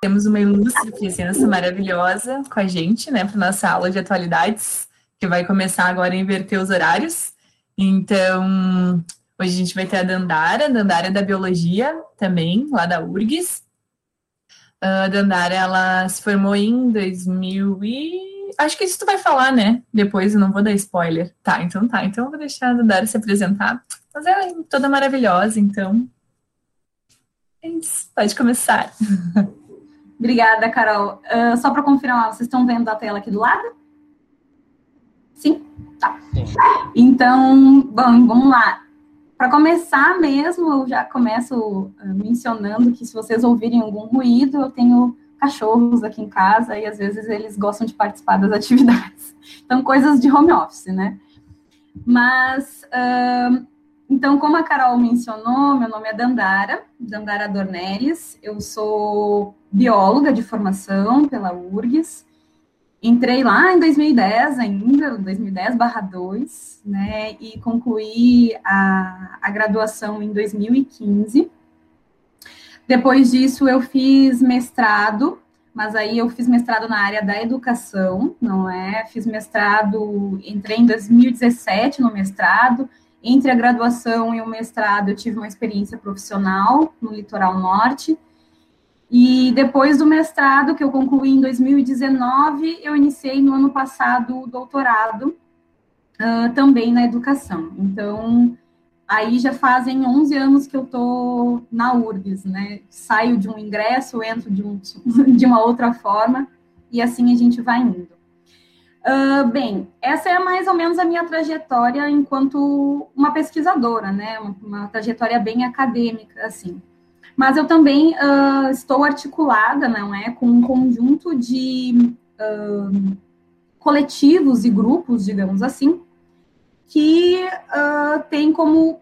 temos uma ilustre presença maravilhosa com a gente, né, para nossa aula de atualidades, que vai começar agora a inverter os horários. Então, hoje a gente vai ter a Dandara, a Dandara é da Biologia também, lá da URGS. A Dandara, ela se formou em 2000 e... Acho que isso tu vai falar, né? Depois, eu não vou dar spoiler. Tá, então tá. Então eu vou deixar a Dandara se apresentar. Mas ela é toda maravilhosa, então... É isso, pode começar. Obrigada, Carol. Uh, só para confirmar, vocês estão vendo a tela aqui do lado? Sim? Tá. Sim. Então, bom, vamos lá. Para começar mesmo, eu já começo uh, mencionando que se vocês ouvirem algum ruído, eu tenho cachorros aqui em casa e às vezes eles gostam de participar das atividades. Então, coisas de home office, né? Mas uh, então, como a Carol mencionou, meu nome é Dandara, Dandara Dornelles, eu sou bióloga de formação pela URGS, entrei lá em 2010 ainda, 2010/2, né, e concluí a, a graduação em 2015. Depois disso, eu fiz mestrado, mas aí eu fiz mestrado na área da educação, não é? Fiz mestrado, entrei em 2017 no mestrado, entre a graduação e o mestrado, eu tive uma experiência profissional no litoral norte. E depois do mestrado, que eu concluí em 2019, eu iniciei no ano passado o doutorado, uh, também na educação. Então, aí já fazem 11 anos que eu estou na URGS, né? Saio de um ingresso, entro de, um, de uma outra forma, e assim a gente vai indo. Uh, bem, essa é mais ou menos a minha trajetória enquanto uma pesquisadora, né? Uma, trajetória bem acadêmica, assim. Mas eu também uh, estou articulada, não é, com um conjunto de uh, coletivos e grupos, digamos assim, que tem como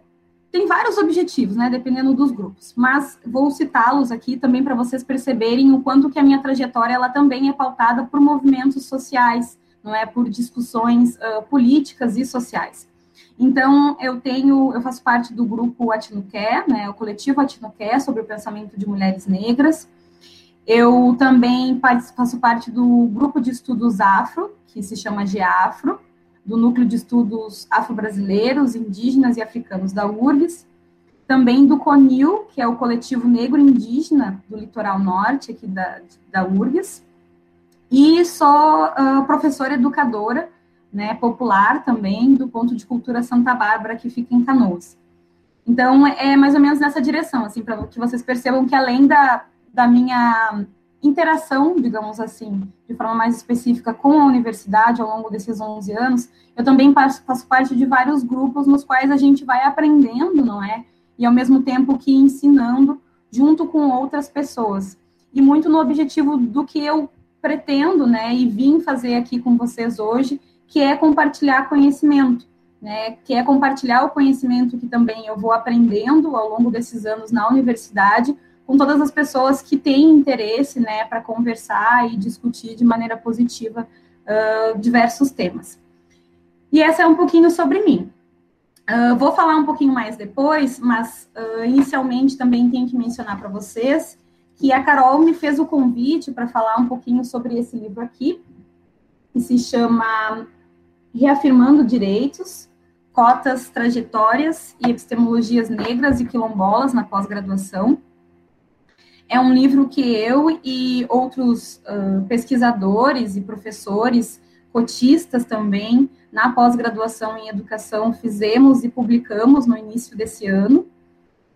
tem vários objetivos, né, dependendo dos grupos, mas vou citá-los aqui também para vocês perceberem o quanto que a minha trajetória ela também é pautada por movimentos sociais, não é por discussões uh, políticas e sociais. Então, eu tenho, eu faço parte do grupo Atinoqué, né, o coletivo Atinoqué, sobre o pensamento de mulheres negras. Eu também faço parte do grupo de estudos afro, que se chama GEAFRO, do Núcleo de Estudos Afro-Brasileiros, Indígenas e Africanos da URGS. Também do CONIL, que é o coletivo negro indígena do litoral norte, aqui da, da URGS e sou uh, professora educadora, né, popular também, do ponto de cultura Santa Bárbara, que fica em Canoas. Então, é mais ou menos nessa direção, assim, para que vocês percebam que além da, da minha interação, digamos assim, de forma mais específica com a universidade ao longo desses 11 anos, eu também faço, faço parte de vários grupos nos quais a gente vai aprendendo, não é? E ao mesmo tempo que ensinando junto com outras pessoas. E muito no objetivo do que eu pretendo, né, e vim fazer aqui com vocês hoje, que é compartilhar conhecimento, né, que é compartilhar o conhecimento que também eu vou aprendendo ao longo desses anos na universidade, com todas as pessoas que têm interesse, né, para conversar e discutir de maneira positiva uh, diversos temas. E essa é um pouquinho sobre mim. Uh, vou falar um pouquinho mais depois, mas uh, inicialmente também tenho que mencionar para vocês que a Carol me fez o convite para falar um pouquinho sobre esse livro aqui, que se chama Reafirmando Direitos, Cotas, Trajetórias e Epistemologias Negras e Quilombolas na Pós-Graduação. É um livro que eu e outros uh, pesquisadores e professores, cotistas também, na pós-graduação em educação, fizemos e publicamos no início desse ano,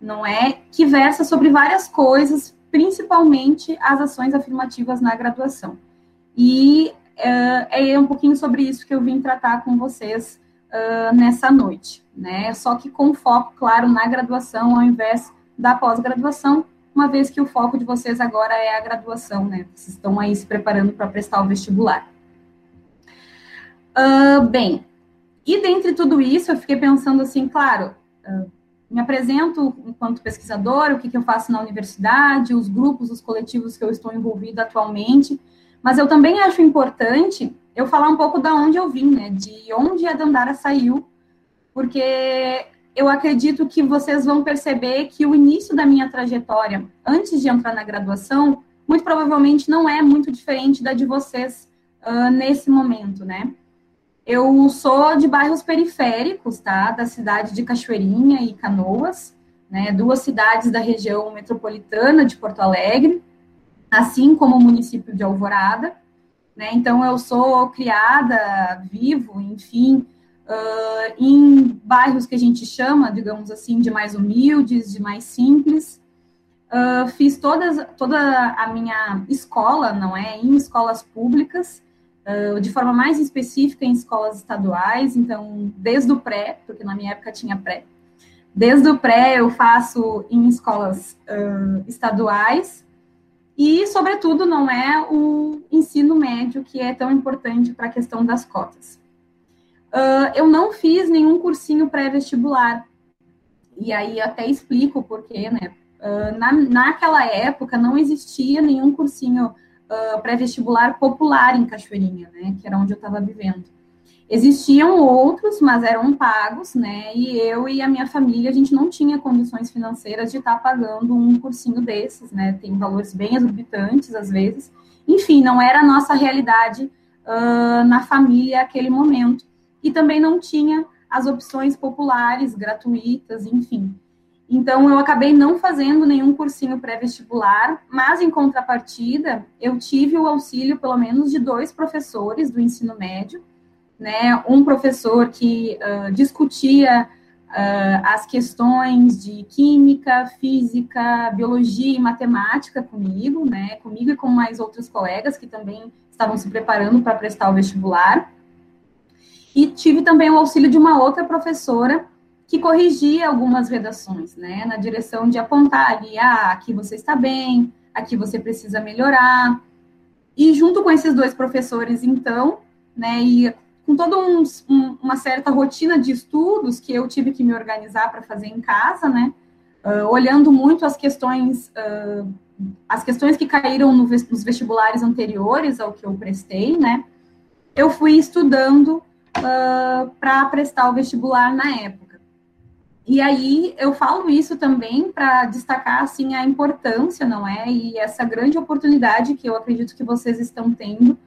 não é? Que versa sobre várias coisas, principalmente as ações afirmativas na graduação. E uh, é um pouquinho sobre isso que eu vim tratar com vocês uh, nessa noite, né? Só que com foco, claro, na graduação ao invés da pós-graduação, uma vez que o foco de vocês agora é a graduação, né? Vocês estão aí se preparando para prestar o vestibular. Uh, bem, e dentre tudo isso, eu fiquei pensando assim, claro, uh, me apresento enquanto pesquisadora, o que, que eu faço na universidade, os grupos, os coletivos que eu estou envolvida atualmente, mas eu também acho importante eu falar um pouco da onde eu vim, né, de onde a Dandara saiu, porque eu acredito que vocês vão perceber que o início da minha trajetória, antes de entrar na graduação, muito provavelmente não é muito diferente da de vocês uh, nesse momento, né? Eu sou de bairros periféricos, tá? Da cidade de Cachoeirinha e Canoas, né? Duas cidades da região metropolitana de Porto Alegre, assim como o município de Alvorada, né? Então eu sou criada, vivo, enfim, uh, em bairros que a gente chama, digamos assim, de mais humildes, de mais simples. Uh, fiz todas, toda a minha escola, não é, em escolas públicas, uh, de forma mais específica em escolas estaduais, então, desde o pré, porque na minha época tinha pré, desde o pré eu faço em escolas uh, estaduais, e, sobretudo, não é o ensino médio que é tão importante para a questão das cotas. Uh, eu não fiz nenhum cursinho pré-vestibular, e aí até explico o porquê, né? Uh, na, naquela época não existia nenhum cursinho uh, pré-vestibular popular em Cachoeirinha, né, que era onde eu estava vivendo. Existiam outros, mas eram pagos, né, e eu e a minha família, a gente não tinha condições financeiras de estar tá pagando um cursinho desses, né, tem valores bem exorbitantes às vezes. Enfim, não era a nossa realidade uh, na família aquele momento. E também não tinha as opções populares, gratuitas, enfim. Então, eu acabei não fazendo nenhum cursinho pré-vestibular, mas, em contrapartida, eu tive o auxílio, pelo menos, de dois professores do ensino médio, né? Um professor que uh, discutia uh, as questões de química, física, biologia e matemática comigo, né? Comigo e com mais outros colegas que também estavam se preparando para prestar o vestibular. E tive também o auxílio de uma outra professora que corrigia algumas redações, né, na direção de apontar ali, ah, aqui você está bem, aqui você precisa melhorar. E junto com esses dois professores, então, né, e com toda um, um, uma certa rotina de estudos que eu tive que me organizar para fazer em casa, né, uh, olhando muito as questões, uh, as questões que caíram no, nos vestibulares anteriores ao que eu prestei, né, eu fui estudando uh, para prestar o vestibular na época. E aí eu falo isso também para destacar assim a importância, não é? E essa grande oportunidade que eu acredito que vocês estão tendo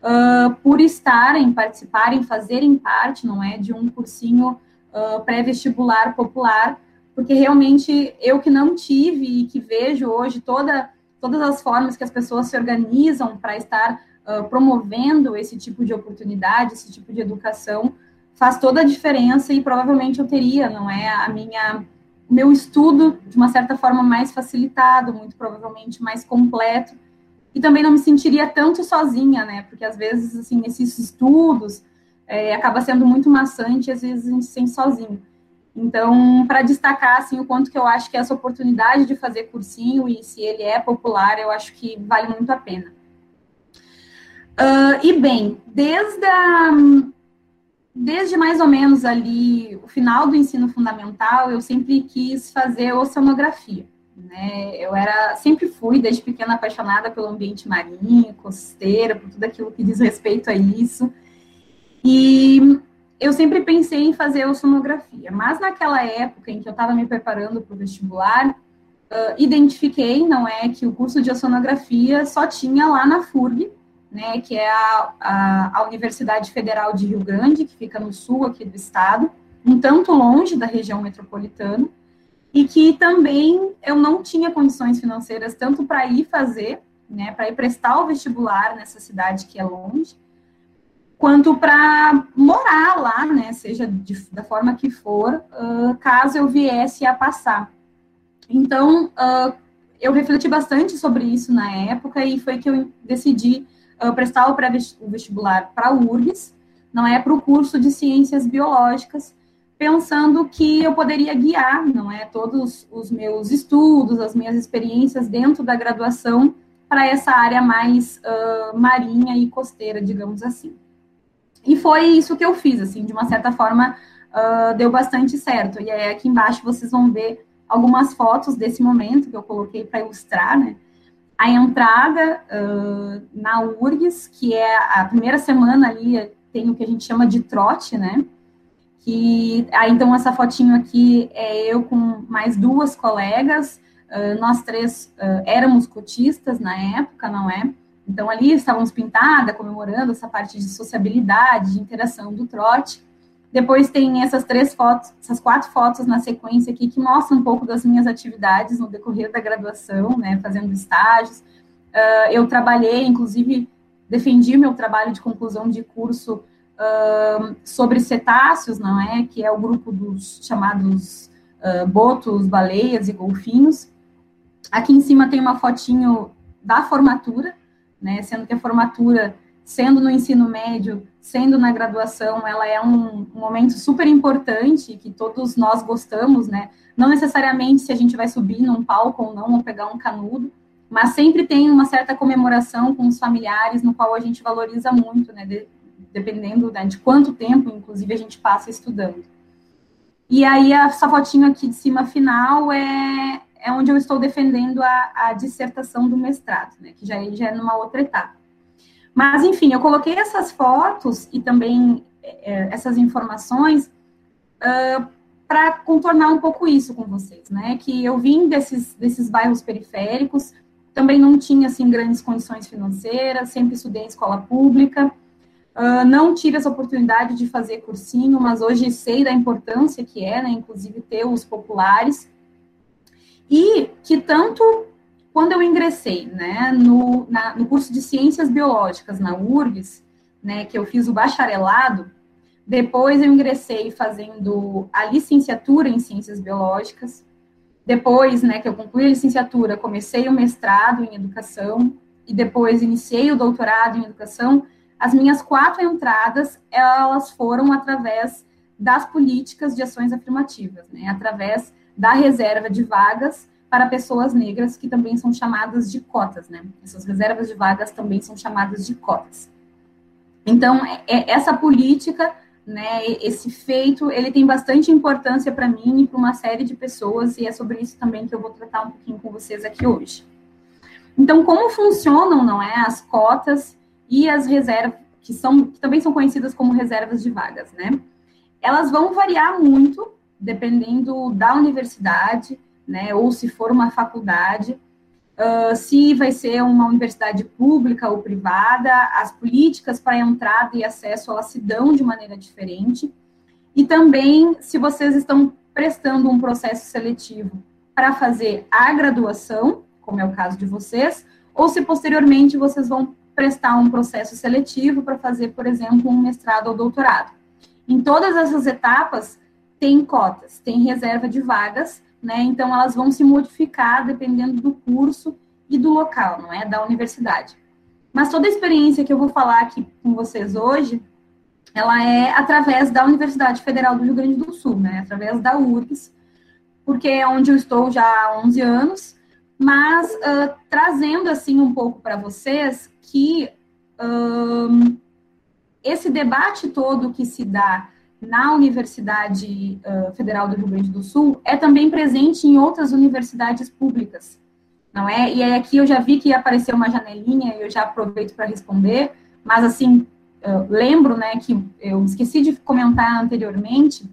uh, por estarem, participarem, fazerem parte, não é, de um cursinho uh, pré-vestibular popular, porque realmente eu que não tive e que vejo hoje toda, todas as formas que as pessoas se organizam para estar uh, promovendo esse tipo de oportunidade, esse tipo de educação, faz toda a diferença e provavelmente eu teria, não é, a minha meu estudo de uma certa forma mais facilitado, muito provavelmente mais completo, e também não me sentiria tanto sozinha, né? Porque às vezes assim nesses estudos é, acaba sendo muito maçante, às vezes a gente se sente sozinho. Então, para destacar assim o quanto que eu acho que essa oportunidade de fazer cursinho e se ele é popular, eu acho que vale muito a pena. Uh, e bem, desde a desde mais ou menos ali o final do ensino fundamental, eu sempre quis fazer oceanografia. Né? Eu era, sempre fui, desde pequena, apaixonada pelo ambiente marinho, costeira, por tudo aquilo que diz respeito a isso. E eu sempre pensei em fazer oceanografia, mas naquela época em que eu estava me preparando para o vestibular, uh, identifiquei, não é, que o curso de oceanografia só tinha lá na FURG, né, que é a, a, a, Universidade Federal de Rio Grande, que fica no sul aqui do estado, um tanto longe da região metropolitana, e que também eu não tinha condições financeiras tanto para ir fazer, né, para ir prestar o vestibular nessa cidade que é longe, quanto para morar lá, né, seja de, da forma que for, uh, caso eu viesse a passar. Então, uh, eu refleti bastante sobre isso na época e foi que eu decidi uh, prestar o pré-vestibular para o URGS, não é para o curso de ciências biológicas, pensando que eu poderia guiar, não é, todos os meus estudos, as minhas experiências dentro da graduação para essa área mais uh, marinha e costeira, digamos assim. E foi isso que eu fiz, assim, de uma certa forma uh, deu bastante certo. E aí aqui embaixo vocês vão ver algumas fotos desse momento que eu coloquei para ilustrar, né? A entrada uh, na URGS, que é a primeira semana ali, tem o que a gente chama de trote, né? Que, aí, então, essa fotinho aqui é eu com mais duas colegas, uh, nós três uh, éramos cotistas na época, não é? Então, ali estávamos pintada, comemorando essa parte de sociabilidade, de interação do trote. Depois tem essas três fotos, essas quatro fotos na sequência aqui, que mostram um pouco das minhas atividades no decorrer da graduação, né, fazendo estágios. Uh, eu trabalhei, inclusive, defendi meu trabalho de conclusão de curso uh, sobre cetáceos, não é? Que é o grupo dos chamados uh, botos, baleias e golfinhos. Aqui em cima tem uma fotinho da formatura, né? Sendo que a formatura, sendo no ensino médio, sendo na graduação, ela é um, um momento super importante que todos nós gostamos, né? Não necessariamente se a gente vai subir num palco ou não, ou pegar um canudo, mas sempre tem uma certa comemoração com os familiares, no qual a gente valoriza muito, né? De, dependendo né, de quanto tempo, inclusive, a gente passa estudando. E aí, essa fotinho aqui de cima final é, é onde eu estou defendendo a, a dissertação do mestrado, né, que já, já é numa outra etapa. Mas, enfim, eu coloquei essas fotos e também é, essas informações uh, para contornar um pouco isso com vocês, né? Que eu vim desses, desses bairros periféricos, também não tinha, assim, grandes condições financeiras, sempre estudei em escola pública, uh, não tive essa oportunidade de fazer cursinho, mas hoje sei da importância que é, né? Inclusive ter os populares, e que tanto quando eu ingressei né, no, na, no curso de Ciências Biológicas na URGS, né, que eu fiz o bacharelado, depois eu ingressei fazendo a licenciatura em Ciências Biológicas, depois né, que eu concluí a licenciatura, comecei o mestrado em Educação, e depois iniciei o doutorado em Educação, as minhas quatro entradas, elas foram através das políticas de ações afirmativas, né, através da reserva de vagas para pessoas negras, que também são chamadas de cotas, né? Essas reservas de vagas também são chamadas de cotas. Então, é, é essa política, né, esse feito, ele tem bastante importância para mim e para uma série de pessoas, e é sobre isso também que eu vou tratar um pouquinho com vocês aqui hoje. Então, como funcionam, não é, as cotas e as reservas, que, são, que também são conhecidas como reservas de vagas, né? Elas vão variar muito dependendo da universidade, né, ou se for uma faculdade, uh, se vai ser uma universidade pública ou privada, as políticas para entrada e acesso elas se dão de maneira diferente, e também se vocês estão prestando um processo seletivo para fazer a graduação, como é o caso de vocês, ou se posteriormente vocês vão prestar um processo seletivo para fazer, por exemplo, um mestrado ou doutorado. Em todas essas etapas, tem cotas, tem reserva de vagas, né? Então elas vão se modificar dependendo do curso e do local, não é? Da universidade. Mas toda a experiência que eu vou falar aqui com vocês hoje, ela é através da Universidade Federal do Rio Grande do Sul, né? Através da URGS, porque é onde eu estou já há 11 anos, mas uh, trazendo assim um pouco para vocês que esse debate todo que se dá na Universidade uh, Federal do Rio Grande do Sul é também presente em outras universidades públicas, não é? E aí aqui eu já vi que apareceu uma janelinha e eu já aproveito para responder, mas assim, uh, lembro, né, que eu esqueci de comentar anteriormente,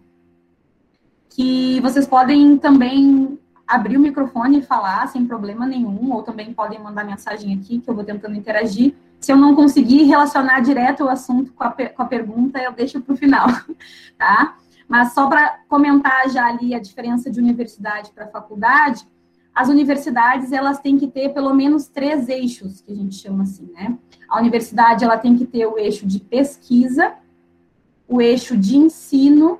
que vocês podem também abrir o microfone e falar sem problema nenhum, ou também podem mandar mensagem aqui, que eu vou tentando interagir, se eu não conseguir relacionar direto o assunto com a, com a pergunta, eu deixo para o final, tá? Mas só para comentar já ali a diferença de universidade para faculdade, as universidades elas têm que ter pelo menos três eixos, que a gente chama assim, né? A universidade ela tem que ter o eixo de pesquisa, o eixo de ensino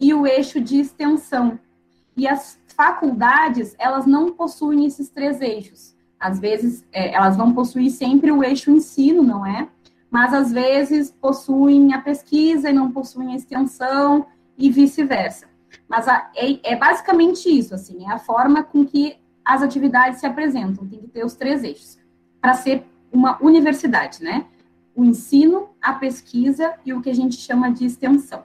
e o eixo de extensão. E as faculdades, elas não possuem esses três eixos às vezes é, elas vão possuir sempre o eixo ensino, não é? Mas às vezes possuem a pesquisa e não possuem a extensão e vice-versa. Mas a, é, é, basicamente isso, assim, é a forma com que as atividades se apresentam, tem que ter os três eixos, para ser uma universidade, né? O ensino, a pesquisa e o que a gente chama de extensão.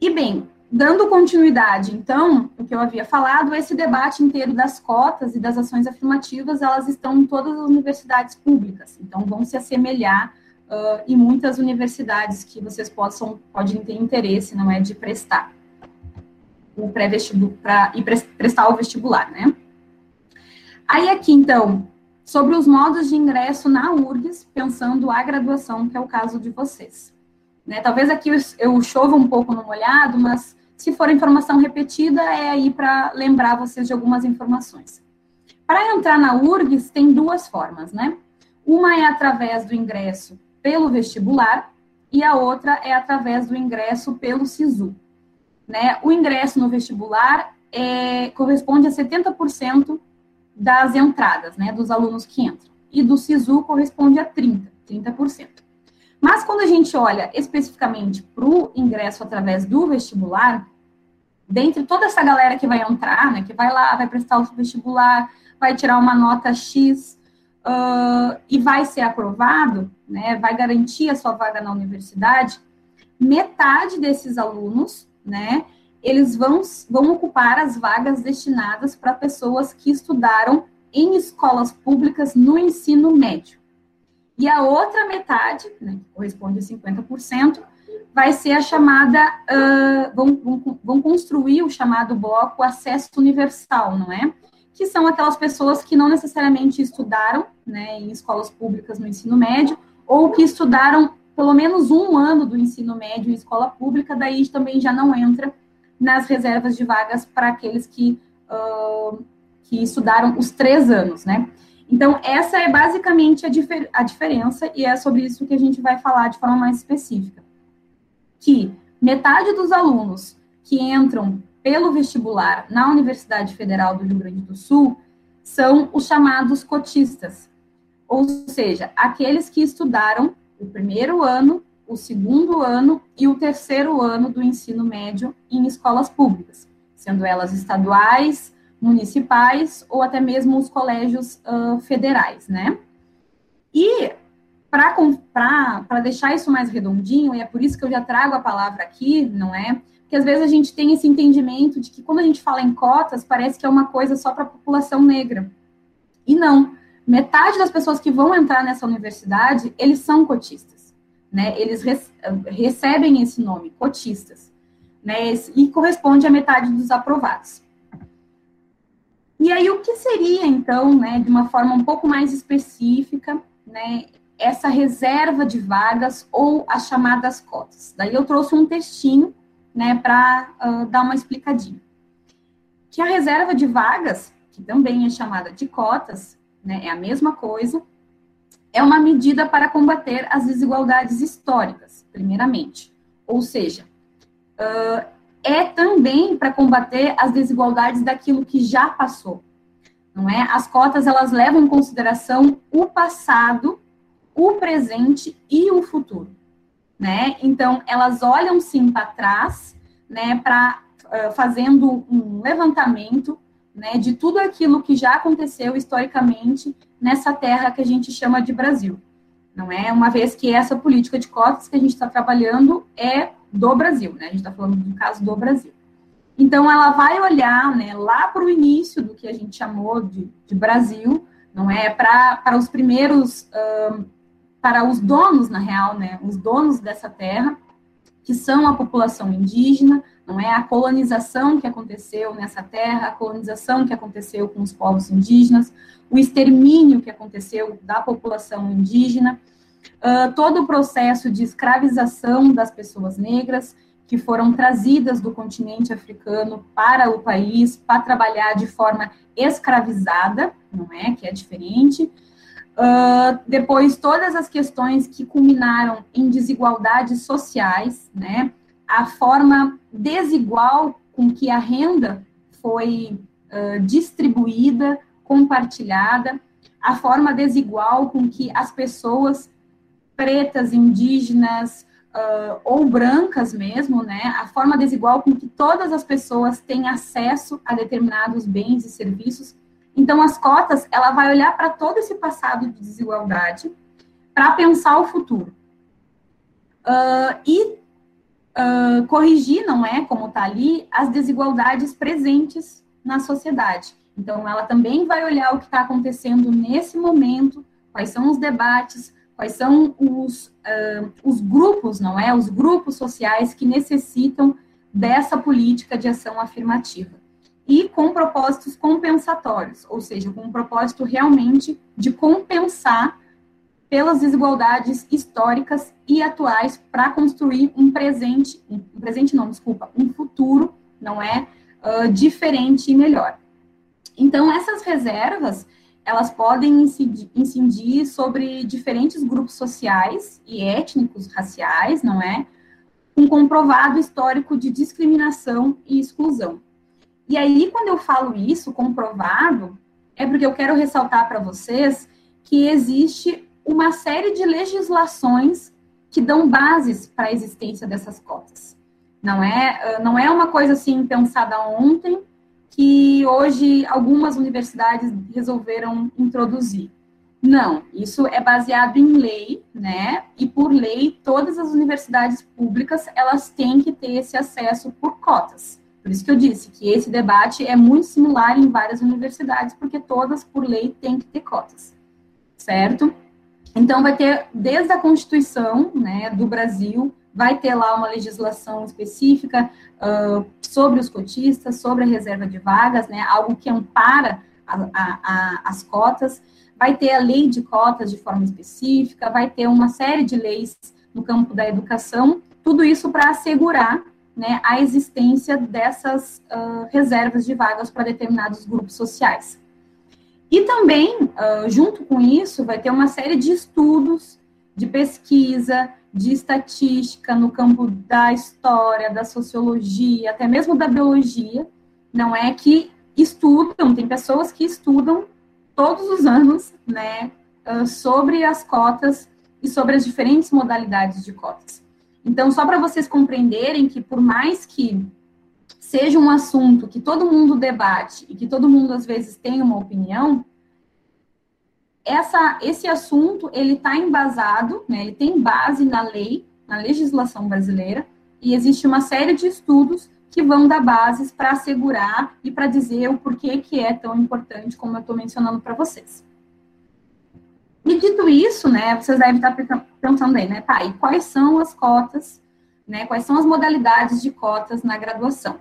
E bem, Dando continuidade, então, o que eu havia falado, esse debate inteiro das cotas e das ações afirmativas, elas estão em todas as universidades públicas, então vão se assemelhar uh, em muitas universidades que vocês possam, podem ter interesse, não é, de prestar o pré-vestibular, e prestar o vestibular, né? Aí aqui, então, sobre os modos de ingresso na URGS, pensando a graduação, que é o caso de vocês. Né? Talvez aqui eu, eu chova um pouco no molhado, mas se for informação repetida, é aí para lembrar vocês de algumas informações. Para entrar na URGS, tem duas formas, né? Uma é através do ingresso pelo vestibular e a outra é através do ingresso pelo SISU. Né? O ingresso no vestibular é, corresponde a 70% das entradas, né, dos alunos que entram. E do SISU corresponde a 30%, 30%. Mas quando a gente olha especificamente para o ingresso através do vestibular, dentre toda essa galera que vai entrar, né, que vai lá, vai prestar o vestibular, vai tirar uma nota X uh, e vai ser aprovado, né, vai garantir a sua vaga na universidade, metade desses alunos, né, eles vão, vão ocupar as vagas destinadas para pessoas que estudaram em escolas públicas no ensino médio. E a outra metade, né, que corresponde a 50%, vai ser a chamada, uh, vão, vão, vão construir o chamado bloco acesso universal, não é? Que são aquelas pessoas que não necessariamente estudaram né, em escolas públicas no ensino médio, ou que estudaram pelo menos um ano do ensino médio em escola pública, daí também já não entra nas reservas de vagas para aqueles que, uh, que estudaram os três anos, né? Então, essa é basicamente a, difer a diferença, e é sobre isso que a gente vai falar de forma mais específica. Que metade dos alunos que entram pelo vestibular na Universidade Federal do Rio Grande do Sul são os chamados cotistas, ou seja, aqueles que estudaram o primeiro ano o segundo ano e o terceiro ano do ensino médio em escolas públicas, sendo elas estaduais, municipais ou até mesmo os colégios uh, federais, né? E para deixar isso mais redondinho, e é por isso que eu já trago a palavra aqui, não é? Porque às vezes a gente tem esse entendimento de que quando a gente fala em cotas, parece que é uma coisa só para a população negra. E não. Metade das pessoas que vão entrar nessa universidade, eles são cotistas né? Eles recebem esse nome, cotistas, né? E corresponde à metade dos aprovados. E aí, o que seria, então, né, de uma forma um pouco mais específica, né, essa reserva de vagas ou as chamadas cotas? Daí eu trouxe um textinho, né, para uh, dar uma explicadinha. Que a reserva de vagas, que também é chamada de cotas, né, é a mesma coisa, é uma medida para combater as desigualdades históricas, primeiramente. Ou seja, uh, é também para combater as desigualdades daquilo que já passou. Não é? As cotas elas levam em consideração o passado, o presente e o futuro, né? Então elas olham sim para trás, né? Para uh, fazendo um levantamento, né? De tudo aquilo que já aconteceu historicamente nessa terra que a gente chama de Brasil. Não é uma vez que essa política de cotas que a gente está trabalhando é do Brasil, né? A gente está falando do caso do Brasil. Então, ela vai olhar né, lá para o início do que a gente chamou de, de Brasil, não é? Para, os primeiros, para os donos, na real, né? Os donos dessa terra, que são a população indígena, não é? A colonização que aconteceu nessa terra, a colonização que aconteceu com os povos indígenas, o extermínio que aconteceu da população indígena, uh, todo o processo de escravização das pessoas negras que foram trazidas do continente africano para o país para trabalhar de forma escravizada, não é? Que é diferente. Uh, depois, todas as questões que culminaram em desigualdades sociais, né? A forma desigual com que a renda foi uh, distribuída, compartilhada, a forma desigual com que as pessoas pretas, indígenas uh, ou brancas mesmo, né, a forma desigual com que todas as pessoas têm acesso a determinados bens e serviços. Então, as cotas, ela vai olhar para todo esse passado de desigualdade para pensar o futuro. Uh, e uh, corrigir, não é, como está ali, as desigualdades presentes na sociedade. Então, ela também vai olhar o que está acontecendo nesse momento, quais são os debates, quais são os, uh, os grupos, não é, os grupos sociais que necessitam dessa política de ação afirmativa. E com propósitos compensatórios, ou seja, com um propósito realmente de compensar pelas desigualdades históricas e atuais para construir um presente, um presente não, desculpa, um futuro, não é, uh, diferente e melhor. Então, essas reservas, elas podem incidir sobre diferentes grupos sociais e étnicos, raciais, não é, um comprovado histórico de discriminação e exclusão. E aí, quando eu falo isso, comprovado, é porque eu quero ressaltar para vocês que existe uma série de legislações que dão bases para a existência dessas cotas. Não é, não é uma coisa assim pensada ontem que hoje algumas universidades resolveram introduzir. Não, isso é baseado em lei, né? E por lei, todas as universidades públicas, elas têm que ter esse acesso por cotas. Por isso que eu disse que esse debate é muito similar em várias universidades, porque todas, por lei, têm que ter cotas, certo? Então, vai ter, desde a Constituição né, do Brasil, vai ter lá uma legislação específica uh, sobre os cotistas, sobre a reserva de vagas, né, algo que ampara a, a, a, as cotas vai ter a lei de cotas de forma específica, vai ter uma série de leis no campo da educação, tudo isso para assegurar né, a existência dessas uh, reservas de vagas para determinados grupos sociais. E também, uh, junto com isso, vai ter uma série de estudos, de pesquisa, de estatística no campo da história, da sociologia, até mesmo da biologia, não é que estudam, tem pessoas que estudam todos os anos, né, ah, sobre as cotas e sobre as diferentes modalidades de cotas. Então, só para vocês compreenderem que, por mais que seja um assunto que todo mundo debate e que todo mundo às vezes tem uma opinião, essa, esse assunto ele está embasado, né, ele tem base na lei, na legislação brasileira, e existe uma série de estudos que vão dar bases para assegurar e para dizer o porquê que é tão importante, como eu estou mencionando para vocês. E dito isso, né, vocês devem estar pensando aí, né, tá, e quais são as cotas, né, quais são as modalidades de cotas na graduação?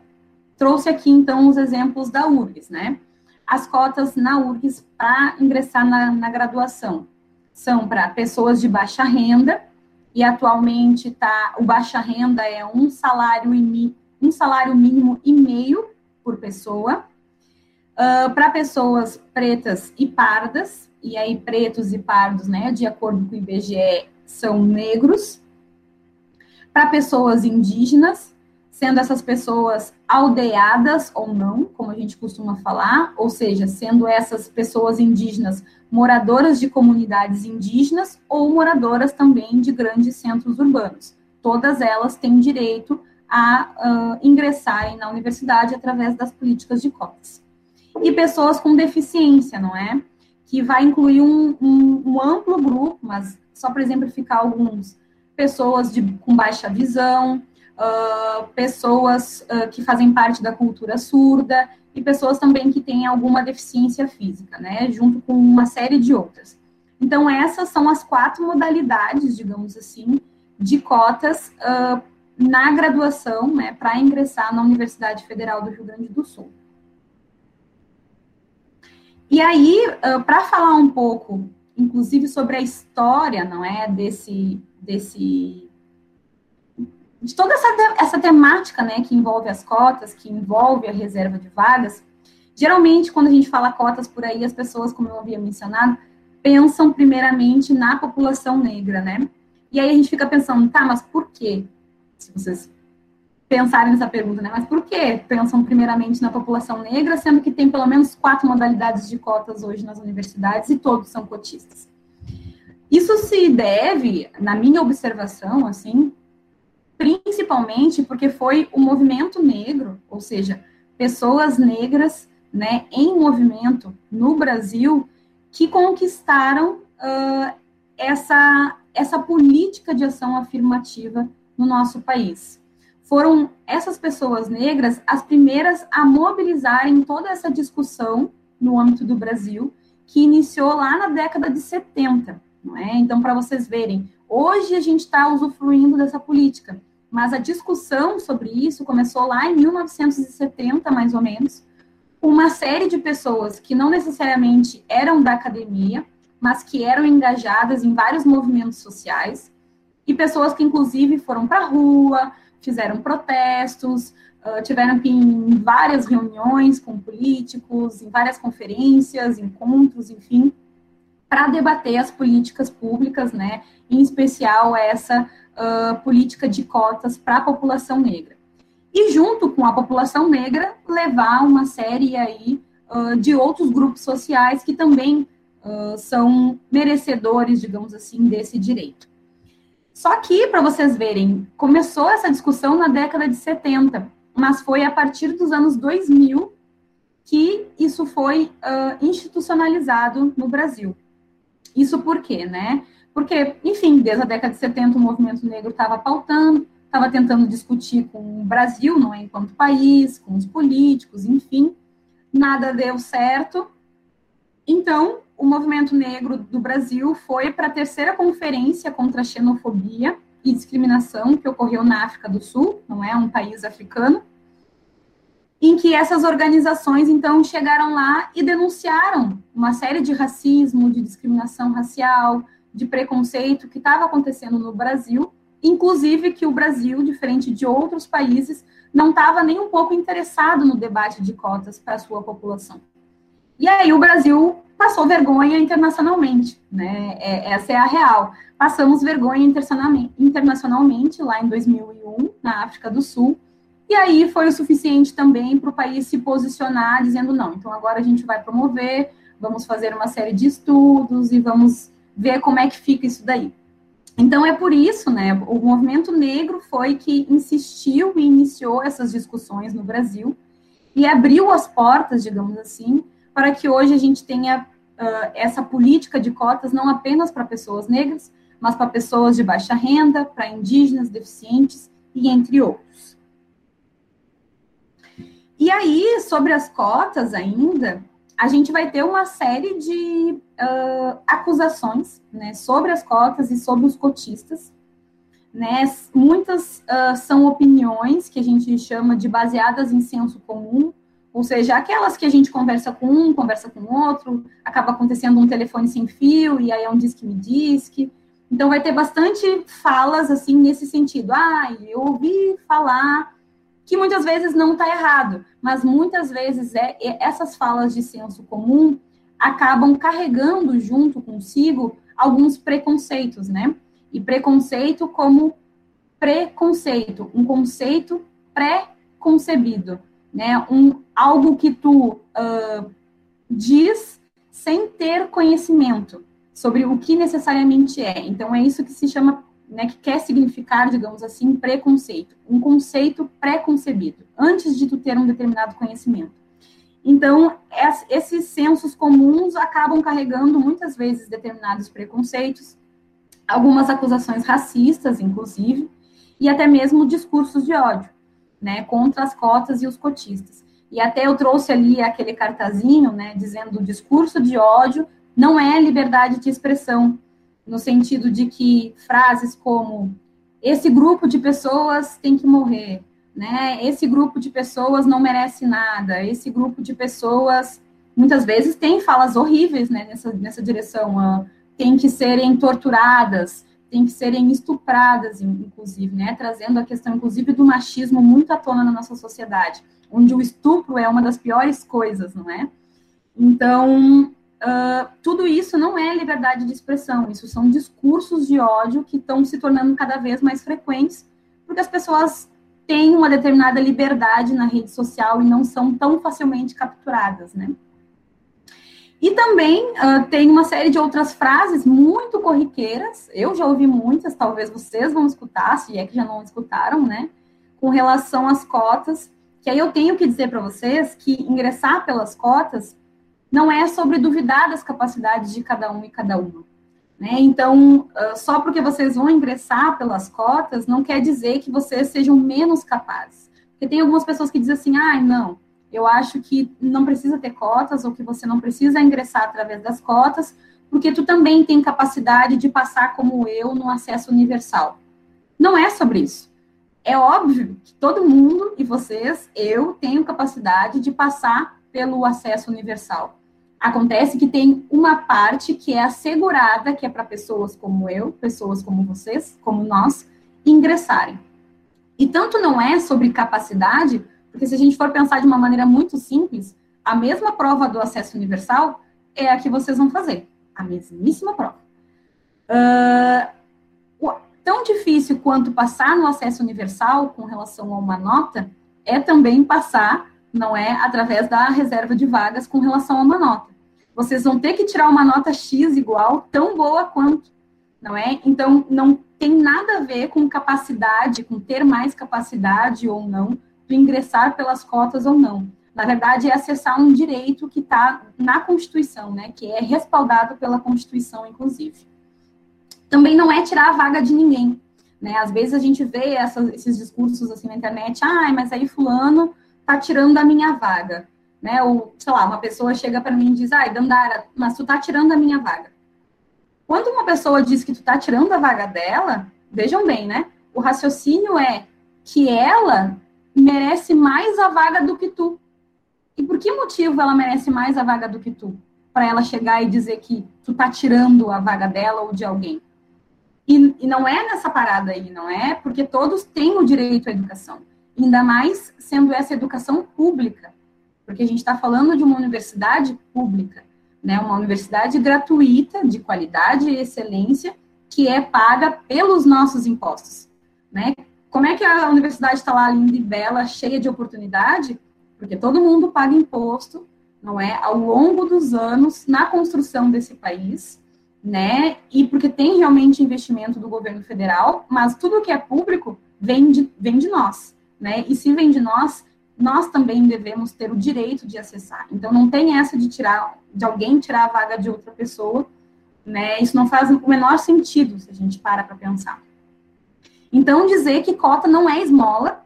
Trouxe aqui, então, os exemplos da URGS, né, as cotas na URGS para ingressar na, na graduação são para pessoas de baixa renda, e atualmente tá, o baixa renda é um salário um salário mínimo e meio por pessoa. Uh, para pessoas pretas e pardas, e aí pretos e pardos, né, de acordo com o IBGE, são negros. Para pessoas indígenas, sendo essas pessoas aldeadas ou não, como a gente costuma falar, ou seja, sendo essas pessoas indígenas moradoras de comunidades indígenas ou moradoras também de grandes centros urbanos. Todas elas têm direito a uh, ingressarem na universidade através das políticas de cotas. E pessoas com deficiência, não é? Que vai incluir um, um, um amplo grupo, mas só para exemplificar alguns, pessoas de, com baixa visão, uh, pessoas uh, que fazem parte da cultura surda e pessoas também que têm alguma deficiência física, né? Junto com uma série de outras. Então, essas são as quatro modalidades, digamos assim, de cotas uh, na graduação, né, para ingressar na Universidade Federal do Rio Grande do Sul. E aí, para falar um pouco, inclusive sobre a história, não é, desse, desse, de toda essa, essa temática, né, que envolve as cotas, que envolve a reserva de vagas, geralmente, quando a gente fala cotas por aí, as pessoas, como eu havia mencionado, pensam primeiramente na população negra, né? E aí a gente fica pensando, tá, mas por quê? se vocês pensarem nessa pergunta, né? Mas por que pensam primeiramente na população negra, sendo que tem pelo menos quatro modalidades de cotas hoje nas universidades e todos são cotistas? Isso se deve, na minha observação, assim, principalmente porque foi o movimento negro, ou seja, pessoas negras, né, em movimento no Brasil, que conquistaram uh, essa, essa política de ação afirmativa no nosso país. Foram essas pessoas negras as primeiras a mobilizarem toda essa discussão no âmbito do Brasil, que iniciou lá na década de 70, não é? Então, para vocês verem, hoje a gente está usufruindo dessa política, mas a discussão sobre isso começou lá em 1970, mais ou menos, uma série de pessoas que não necessariamente eram da academia, mas que eram engajadas em vários movimentos sociais, e pessoas que, inclusive, foram para a rua, fizeram protestos, uh, tiveram que ir em várias reuniões com políticos, em várias conferências, encontros, enfim, para debater as políticas públicas, né, em especial essa uh, política de cotas para a população negra. E junto com a população negra, levar uma série aí uh, de outros grupos sociais que também são merecedores, digamos assim, desse direito. Só que, para vocês verem, começou essa discussão na década de 70, mas foi a partir dos anos 2000 que isso foi uh, institucionalizado no Brasil. Isso por quê, né? Porque, enfim, desde a década de 70 o movimento negro estava pautando, estava tentando discutir com o Brasil, não é, enquanto país, com os políticos, enfim, nada deu certo. Então, o movimento negro do Brasil foi para a terceira conferência contra a xenofobia e discriminação que ocorreu na África do Sul, não é um país africano, em que essas organizações então chegaram lá e denunciaram uma série de racismo, de discriminação racial, de preconceito que estava acontecendo no Brasil, inclusive que o Brasil, diferente de outros países, não estava nem um pouco interessado no debate de cotas para a sua população. E aí o Brasil passou vergonha internacionalmente, né? É, essa é a real. Passamos vergonha internacionalmente lá em 2001, na África do Sul, e aí foi o suficiente também para o país se posicionar, dizendo não, então agora a gente vai promover, vamos fazer uma série de estudos e vamos ver como é que fica isso daí. Então é por isso, né, o movimento negro foi que insistiu e iniciou essas discussões no Brasil e abriu as portas, digamos assim, para que hoje a gente tenha uh, essa política de cotas não apenas para pessoas negras, mas para pessoas de baixa renda, para indígenas, deficientes e entre outros. E aí, sobre as cotas ainda, a gente vai ter uma série de uh, acusações né, sobre as cotas e sobre os cotistas. Né? Muitas uh, são opiniões que a gente chama de baseadas em senso comum, ou seja, aquelas que a gente conversa com um, conversa com outro, acaba acontecendo um telefone sem fio, e aí é um disque me disque. Então vai ter bastante falas assim nesse sentido. Ah, eu ouvi falar que muitas vezes não está errado, mas muitas vezes é, essas falas de senso comum acabam carregando junto consigo alguns preconceitos, né? E preconceito como preconceito, um conceito pré-concebido né? Um, algo que tu uh, diz sem ter conhecimento sobre o que necessariamente é. Então, é isso que se chama, né, que quer significar, digamos assim, preconceito. Um conceito pré-concebido, antes de tu ter um determinado conhecimento. Então, esses sensos comuns acabam carregando muitas vezes determinados preconceitos, algumas acusações racistas, inclusive, e até mesmo discursos de ódio né, contra as cotas e os cotistas. E até eu trouxe ali aquele cartazinho, né, dizendo o discurso de ódio não é liberdade de expressão, no sentido de que frases como esse grupo de pessoas tem que morrer, né? Esse grupo de pessoas não merece nada, esse grupo de pessoas muitas vezes tem falas horríveis, né, nessa, nessa direção, uh, tem que serem torturadas, têm que serem estupradas, inclusive, né? Trazendo a questão, inclusive, do machismo muito à tona na nossa sociedade, onde o estupro é uma das piores coisas, não é? Então, uh, tudo isso não é liberdade de expressão, isso são discursos de ódio que estão se tornando cada vez mais frequentes, porque as pessoas têm uma determinada liberdade na rede social e não são tão facilmente capturadas, né? E também uh, tem uma série de outras frases muito corriqueiras, eu já ouvi muitas, talvez vocês vão escutar, se é que já não escutaram, né? Com relação às cotas, que aí eu tenho que dizer para vocês que ingressar pelas cotas não é sobre duvidar das capacidades de cada um e cada uma. Né? Então, uh, só porque vocês vão ingressar pelas cotas, não quer dizer que vocês sejam menos capazes. Porque tem algumas pessoas que dizem assim, ah, não, eu acho que não precisa ter cotas ou que você não precisa ingressar através das cotas, porque tu também tem capacidade de passar como eu no acesso universal. Não é sobre isso. É óbvio que todo mundo e vocês, eu tenho capacidade de passar pelo acesso universal. Acontece que tem uma parte que é assegurada, que é para pessoas como eu, pessoas como vocês, como nós, ingressarem. E tanto não é sobre capacidade, porque se a gente for pensar de uma maneira muito simples, a mesma prova do acesso universal é a que vocês vão fazer, a mesmíssima prova. Uh, tão difícil quanto passar no acesso universal com relação a uma nota é também passar, não é, através da reserva de vagas com relação a uma nota. Vocês vão ter que tirar uma nota X igual, tão boa quanto, não é? Então, não tem nada a ver com capacidade, com ter mais capacidade ou não, de ingressar pelas cotas ou não. Na verdade, é acessar um direito que está na Constituição, né? Que é respaldado pela Constituição, inclusive. Também não é tirar a vaga de ninguém, né? Às vezes a gente vê essas, esses discursos assim na internet, ah, mas aí fulano tá tirando a minha vaga, né? Ou, sei lá, uma pessoa chega para mim e diz, ai, Dandara, mas tu tá tirando a minha vaga. Quando uma pessoa diz que tu tá tirando a vaga dela, vejam bem, né? O raciocínio é que ela merece mais a vaga do que tu. E por que motivo ela merece mais a vaga do que tu? Para ela chegar e dizer que tu tá tirando a vaga dela ou de alguém. E, e, não é nessa parada aí, não é? Porque todos têm o direito à educação. Ainda mais sendo essa educação pública. Porque a gente está falando de uma universidade pública né, uma universidade gratuita, de qualidade e excelência, que é paga pelos nossos impostos. Né? Como é que a universidade está lá linda e bela, cheia de oportunidade? Porque todo mundo paga imposto, não é, ao longo dos anos na construção desse país, né? E porque tem realmente investimento do governo federal, mas tudo que é público vem de, vem de nós, né? E se vem de nós, nós também devemos ter o direito de acessar. Então, não tem essa de tirar, de alguém tirar a vaga de outra pessoa, né? Isso não faz o menor sentido se a gente para para pensar. Então, dizer que cota não é esmola,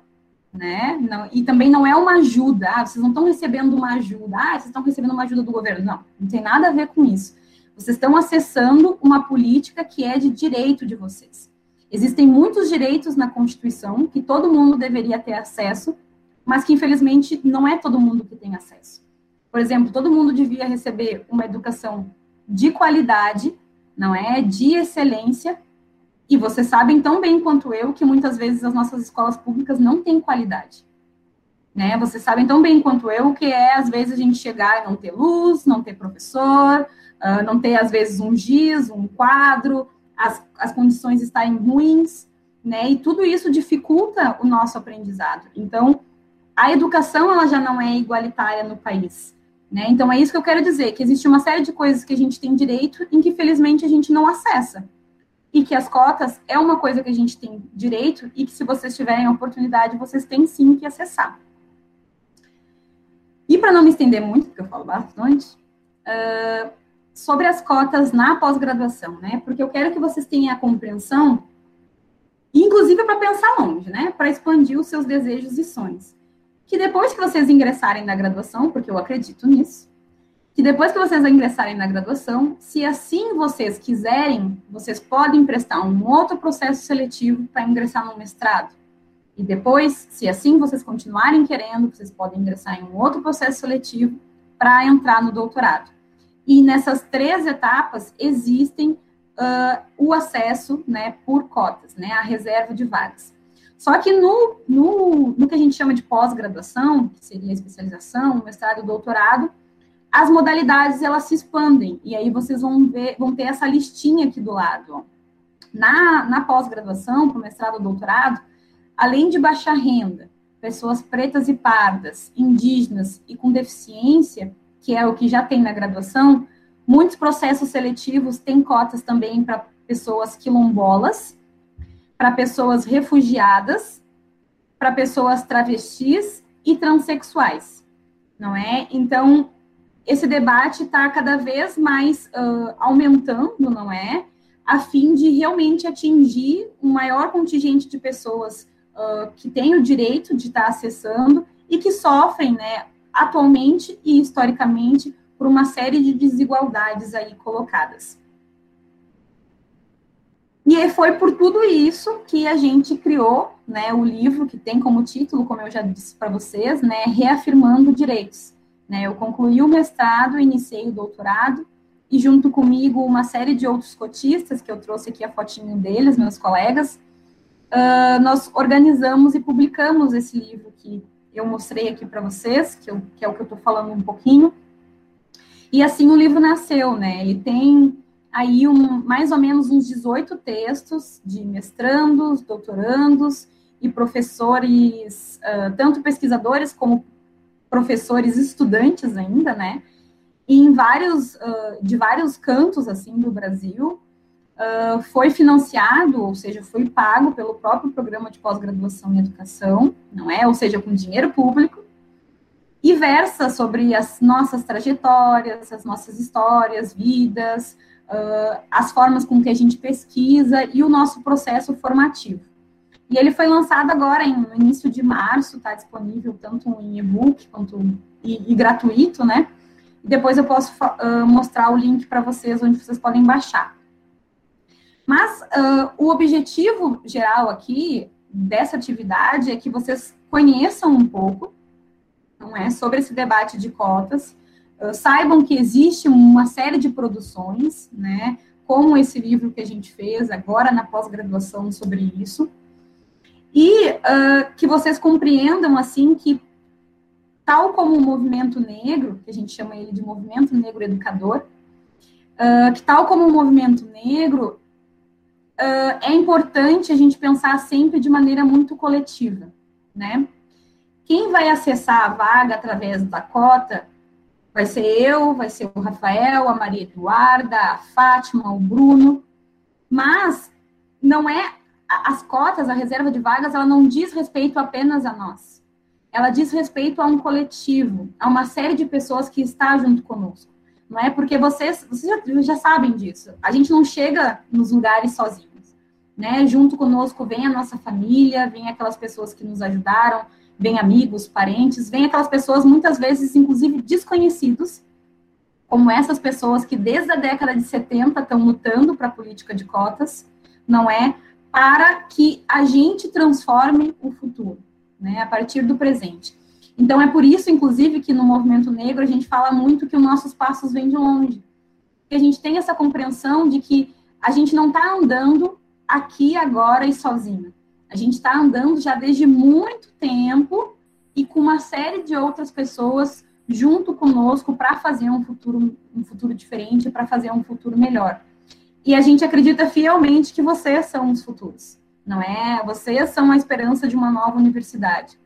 né? Não, e também não é uma ajuda. Ah, vocês não estão recebendo uma ajuda. Ah, vocês estão recebendo uma ajuda do governo. Não, não tem nada a ver com isso. Vocês estão acessando uma política que é de direito de vocês. Existem muitos direitos na Constituição que todo mundo deveria ter acesso, mas que infelizmente não é todo mundo que tem acesso. Por exemplo, todo mundo devia receber uma educação de qualidade, não é? De excelência. E vocês sabem tão bem quanto eu que muitas vezes as nossas escolas públicas não têm qualidade. Né? Vocês sabem tão bem quanto eu que é, às vezes, a gente chegar e não ter luz, não ter professor, uh, não ter, às vezes, um giz, um quadro, as, as condições estarem ruins, né? E tudo isso dificulta o nosso aprendizado. Então, a educação ela já não é igualitária no país. Né? Então é isso que eu quero dizer, que existe uma série de coisas que a gente tem direito em que felizmente a gente não acessa. E que as cotas é uma coisa que a gente tem direito e que se vocês tiverem a oportunidade, vocês têm sim que acessar. E para não me estender muito, porque eu falo bastante, uh, sobre as cotas na pós-graduação, né? Porque eu quero que vocês tenham a compreensão, inclusive para pensar longe, né? Para expandir os seus desejos e sonhos que depois que vocês ingressarem na graduação, porque eu acredito nisso, que depois que vocês ingressarem na graduação, se assim vocês quiserem, vocês podem prestar um outro processo seletivo para ingressar no mestrado. E depois, se assim vocês continuarem querendo, vocês podem ingressar em um outro processo seletivo para entrar no doutorado. E nessas três etapas existem uh, o acesso, né, por cotas, né, a reserva de vagas. Só que no, no, no que a gente chama de pós-graduação, que seria a especialização, mestrado e doutorado, as modalidades elas se expandem. E aí vocês vão ver, vão ter essa listinha aqui do lado. Na, na pós-graduação, para mestrado ou doutorado, além de baixa renda, pessoas pretas e pardas, indígenas e com deficiência, que é o que já tem na graduação, muitos processos seletivos têm cotas também para pessoas quilombolas, para pessoas refugiadas, para pessoas travestis e transexuais, não é? Então, esse debate está cada vez mais uh, aumentando, não é? A fim de realmente atingir um maior contingente de pessoas uh, que têm o direito de estar tá acessando e que sofrem, né, atualmente e historicamente, por uma série de desigualdades aí colocadas. E foi por tudo isso que a gente criou né, o livro, que tem como título, como eu já disse para vocês, né, Reafirmando Direitos. Né? Eu concluí o mestrado, iniciei o doutorado, e junto comigo uma série de outros cotistas, que eu trouxe aqui a fotinho deles, meus colegas, uh, nós organizamos e publicamos esse livro que eu mostrei aqui para vocês, que, eu, que, é o que eu estou falando um pouquinho. E assim o livro nasceu, né? Ele tem aí um, mais ou menos uns 18 textos de mestrandos, doutorandos e professores, uh, tanto pesquisadores como professores estudantes ainda, né? E em vários, uh, de vários cantos, assim, do Brasil, uh, foi financiado, ou seja, foi pago pelo próprio programa de pós-graduação em educação, não é? Ou seja, com dinheiro público, e versa sobre as nossas trajetórias, as nossas histórias, vidas, uh, as formas com que a gente pesquisa e o nosso processo formativo. E ele foi lançado agora no início de março, está disponível tanto em e-book quanto e, e, gratuito, né? Depois eu posso uh, mostrar o link para vocês onde vocês podem baixar. Mas uh, o objetivo geral aqui dessa atividade é que vocês conheçam um pouco, não é, sobre esse debate de cotas, uh, saibam que existe uma série de produções, né, como esse livro que a gente fez agora na pós-graduação sobre isso, e uh, que vocês compreendam, assim, que tal como o movimento negro, que a gente chama ele de movimento negro educador, uh, que tal como o movimento negro, uh, é importante a gente pensar sempre de maneira muito coletiva, né? Quem vai acessar a vaga através da cota vai ser eu, vai ser o Rafael, a Maria Eduarda, a Fátima, o Bruno, mas não é as cotas, a reserva de vagas, ela não diz respeito apenas a nós. Ela diz respeito a um coletivo, a uma série de pessoas que está junto conosco. Não é porque vocês, vocês já, já sabem disso. A gente não chega nos lugares sozinhos, né? Junto conosco vem a nossa família, vem aquelas pessoas que nos ajudaram, vem amigos, parentes, vem aquelas pessoas muitas vezes inclusive desconhecidos, como essas pessoas que desde a década de 70 estão lutando para a política de cotas, não é? Para que a gente transforme o futuro, né, a partir do presente. Então, é por isso, inclusive, que no movimento negro a gente fala muito que os nossos passos vêm de longe. Que a gente tem essa compreensão de que a gente não está andando aqui, agora e sozinho. A gente está andando já desde muito tempo e com uma série de outras pessoas junto conosco para fazer um futuro, um futuro diferente, para fazer um futuro melhor. E a gente acredita fielmente que vocês são os futuros, não é? Vocês são a esperança de uma nova universidade.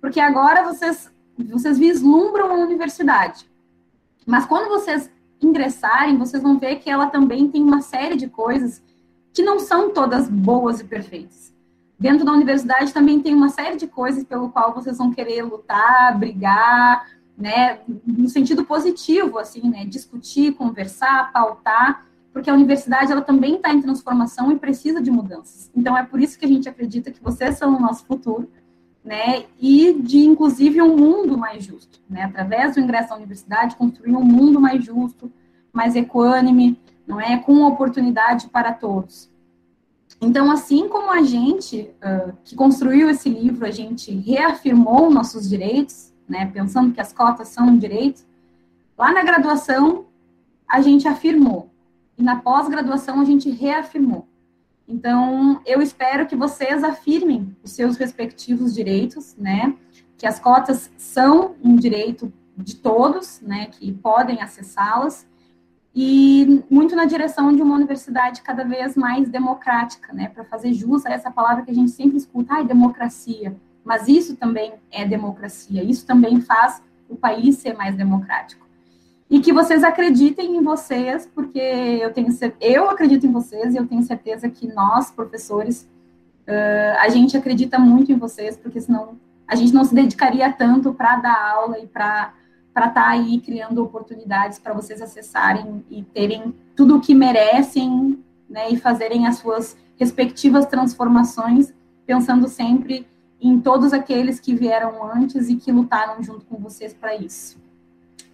Porque agora vocês, vocês vislumbram a universidade. Mas quando vocês ingressarem, vocês vão ver que ela também tem uma série de coisas que não são todas boas e perfeitas. Dentro da universidade também tem uma série de coisas pelo qual vocês vão querer lutar, brigar, né, no sentido positivo, assim, né, discutir, conversar, pautar, porque a universidade ela também está em transformação e precisa de mudanças. Então é por isso que a gente acredita que vocês são o nosso futuro, né? E de inclusive um mundo mais justo, né? Através do ingresso à universidade construir um mundo mais justo, mais equânime, não é? Com oportunidade para todos. Então, assim como a gente uh, que construiu esse livro, a gente reafirmou nossos direitos, né? Pensando que as cotas são um direito. Lá na graduação a gente afirmou e na pós-graduação a gente reafirmou. Então, eu espero que vocês afirmem os seus respectivos direitos, né? Que as cotas são um direito de todos, né? Que podem acessá-las e muito na direção de uma universidade cada vez mais democrática, né? Para fazer jus a essa palavra que a gente sempre escuta, ah, democracia. Mas isso também é democracia. Isso também faz o país ser mais democrático e que vocês acreditem em vocês, porque eu tenho eu acredito em vocês e eu tenho certeza que nós, professores, uh, a gente acredita muito em vocês, porque senão a gente não se dedicaria tanto para dar aula e para para estar tá aí criando oportunidades para vocês acessarem e terem tudo o que merecem, né, e fazerem as suas respectivas transformações, pensando sempre em todos aqueles que vieram antes e que lutaram junto com vocês para isso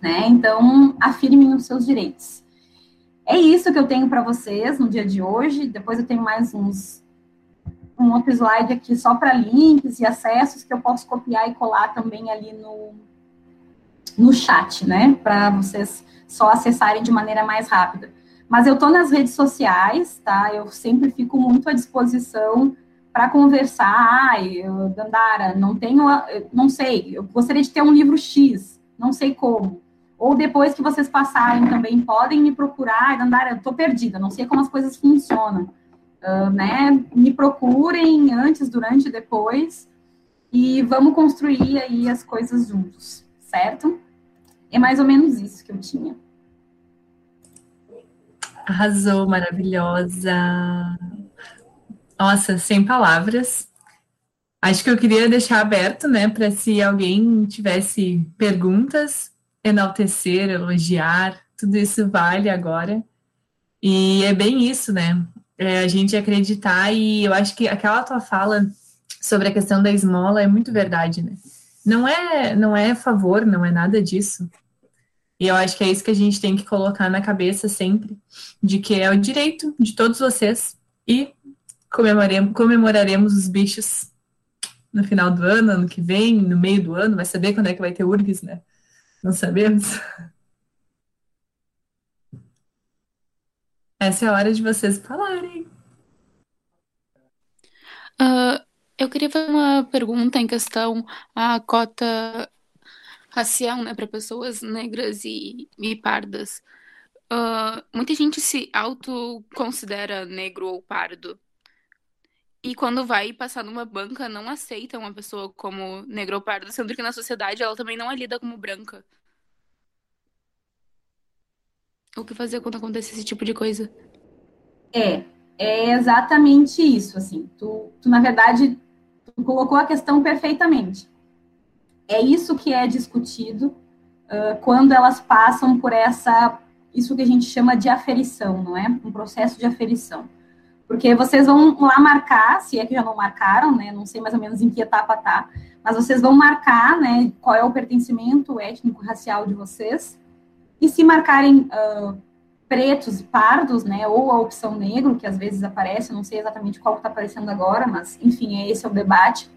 né? Então, afirmem os seus direitos. É isso que eu tenho para vocês no dia de hoje. Depois eu tenho mais uns um outro slide aqui só para links e acessos que eu posso copiar e colar também ali no, no chat, né? Para vocês só acessarem de maneira mais rápida. Mas eu estou nas redes sociais, tá? Eu sempre fico muito à disposição para conversar. Ai, Dandara, não tenho, não sei, eu gostaria de ter um livro X, não sei como. Ou depois que vocês passarem também, podem me procurar. Dandara, eu estou perdida, não sei como as coisas funcionam. Uh, né? Me procurem antes, durante, depois. E vamos construir aí as coisas juntos, certo? É mais ou menos isso que eu tinha. Arrasou, maravilhosa. Nossa, sem palavras. Acho que eu queria deixar aberto, né, para se alguém tivesse perguntas, enaltecer, elogiar, tudo isso vale agora. E é bem isso, né? É a gente acreditar e eu acho que aquela tua fala sobre a questão da esmola é muito verdade, né? Não é, não é favor, não é nada disso. E eu acho que é isso que a gente tem que colocar na cabeça sempre, de que é o direito de todos vocês e comemoraremos, comemoraremos os bichos no final do ano, ano que vem, no meio do ano, vai saber quando é que vai ter URGS, né? Não sabemos. Essa é a hora de vocês falarem. Uh, eu queria fazer uma pergunta em questão à cota racial, né, para pessoas negras e, e pardas. Uh, muita gente se auto-considera negro ou pardo. E quando vai passar numa banca, não aceita uma pessoa como negro pardo, sendo que na sociedade ela também não é lida como branca. O que fazer quando acontece esse tipo de coisa? É, é exatamente isso, assim. Tu, tu na verdade, tu colocou a questão perfeitamente. É isso que é discutido uh, quando elas passam por essa, isso que a gente chama de aferição, não é? Um processo de aferição. Porque vocês vão lá marcar, se é que já não marcaram, né? Não sei mais ou menos em que etapa tá, mas vocês vão marcar, né? Qual é o pertencimento étnico-racial de vocês. E se marcarem uh, pretos e pardos, né? Ou a opção negro, que às vezes aparece, não sei exatamente qual está aparecendo agora, mas enfim, é esse é o debate.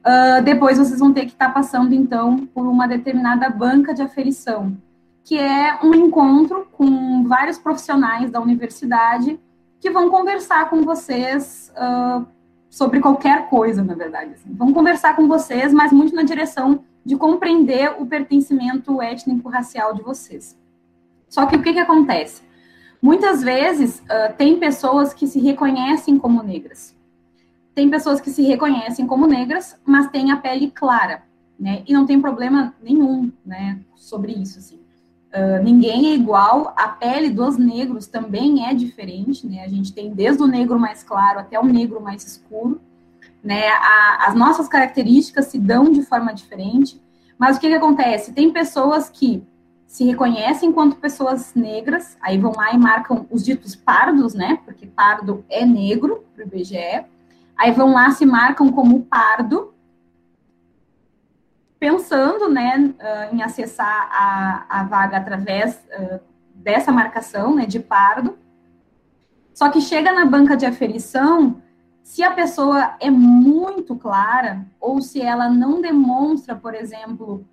Uh, depois vocês vão ter que estar tá passando, então, por uma determinada banca de aferição, que é um encontro com vários profissionais da universidade que vão conversar com vocês uh, sobre qualquer coisa, na verdade. Assim. Vão conversar com vocês, mas muito na direção de compreender o pertencimento étnico-racial de vocês. Só que o que, que acontece? Muitas vezes uh, tem pessoas que se reconhecem como negras. Tem pessoas que se reconhecem como negras, mas têm a pele clara, né? E não tem problema nenhum, né, sobre isso, assim. Uh, ninguém é igual, a pele dos negros também é diferente, né? A gente tem desde o negro mais claro até o negro mais escuro, né? A, as nossas características se dão de forma diferente, mas o que, que acontece? Tem pessoas que se reconhecem enquanto pessoas negras, aí vão lá e marcam os ditos pardos, né? Porque pardo é negro para o IBGE. Aí vão lá se marcam como pardo, pensando né, em acessar a, a vaga através uh, dessa marcação né, de pardo. Só que chega na banca de aferição, se a pessoa é muito clara, ou se ela não demonstra, por exemplo,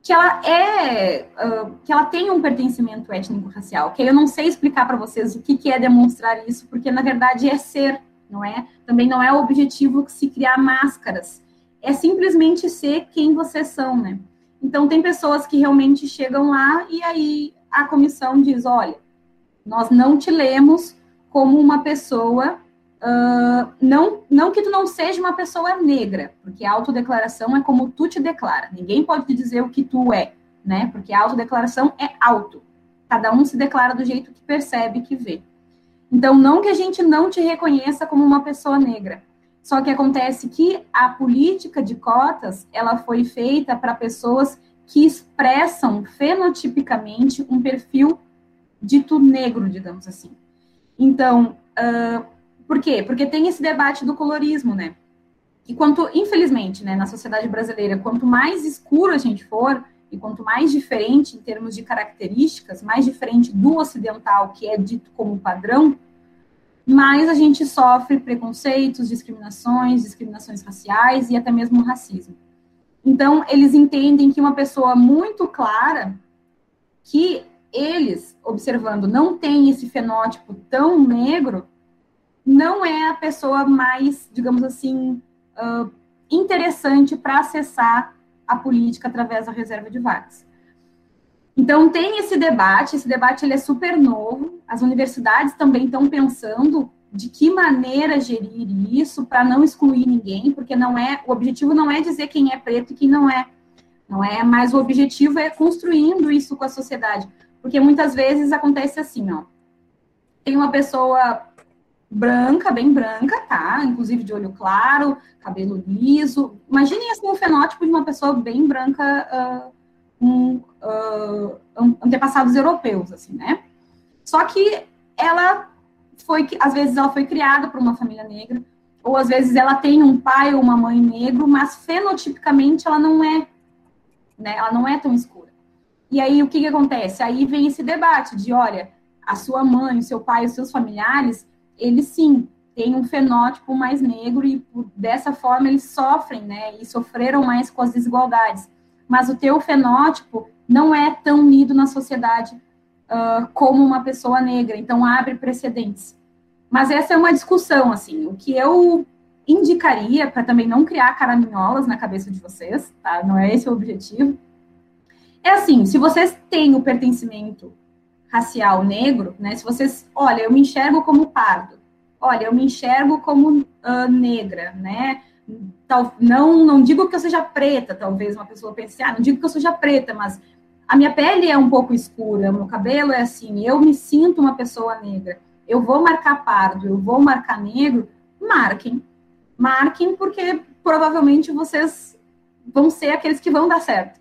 que ela é, uh, que ela tem um pertencimento étnico-racial, que eu não sei explicar para vocês o que, que é demonstrar isso, porque na verdade é ser, não é? Também não é o objetivo que se criar máscaras é simplesmente ser quem vocês são, né? Então, tem pessoas que realmente chegam lá e aí a comissão diz: olha, nós não te lemos como uma pessoa. Uh, não, não que tu não seja uma pessoa negra, porque a autodeclaração é como tu te declara. Ninguém pode te dizer o que tu é, né? Porque a autodeclaração é auto. Cada um se declara do jeito que percebe, que vê. Então, não que a gente não te reconheça como uma pessoa negra, só que acontece que a política de cotas, ela foi feita para pessoas que expressam fenotipicamente um perfil dito negro, digamos assim. Então, uh, por quê? Porque tem esse debate do colorismo, né? E quanto, infelizmente, né, na sociedade brasileira, quanto mais escuro a gente for, e quanto mais diferente em termos de características, mais diferente do ocidental, que é dito como padrão, mais a gente sofre preconceitos, discriminações, discriminações raciais e até mesmo racismo. Então, eles entendem que uma pessoa muito clara, que eles, observando, não tem esse fenótipo tão negro, não é a pessoa mais, digamos assim, uh, interessante para acessar a política através da reserva de vagas. Então, tem esse debate, esse debate ele é super novo, as universidades também estão pensando de que maneira gerir isso para não excluir ninguém, porque não é o objetivo não é dizer quem é preto e quem não é, não é, mas o objetivo é construindo isso com a sociedade, porque muitas vezes acontece assim, ó, tem uma pessoa branca, bem branca, tá? Inclusive de olho claro, cabelo liso. Imaginem assim fenótipo de uma pessoa bem branca, uh, um, uh, antepassados europeus, assim, né? Só que ela foi, às vezes ela foi criada por uma família negra, ou às vezes ela tem um pai ou uma mãe negro, mas fenotipicamente ela não é, né? Ela não é tão escura. E aí o que, que acontece? Aí vem esse debate de, olha, a sua mãe, o seu pai, os seus familiares, eles sim têm um fenótipo mais negro e dessa forma eles sofrem, né? E sofreram mais com as desigualdades. Mas o teu fenótipo não é tão lido na sociedade uh, como uma pessoa negra, então abre precedentes. Mas essa é uma discussão, assim, o que eu indicaria, para também não criar caraminholas na cabeça de vocês, tá? Não é esse o objetivo. É assim, se vocês têm o pertencimento racial negro, né? Se vocês, olha, eu me enxergo como pardo, olha, eu me enxergo como uh, negra, né? Tal, não, não digo que eu seja preta, talvez uma pessoa pense, ah, não digo que eu seja preta, mas a minha pele é um pouco escura, meu cabelo é assim, eu me sinto uma pessoa negra. Eu vou marcar pardo, eu vou marcar negro, marquem. Marquem porque provavelmente vocês vão ser aqueles que vão dar certo.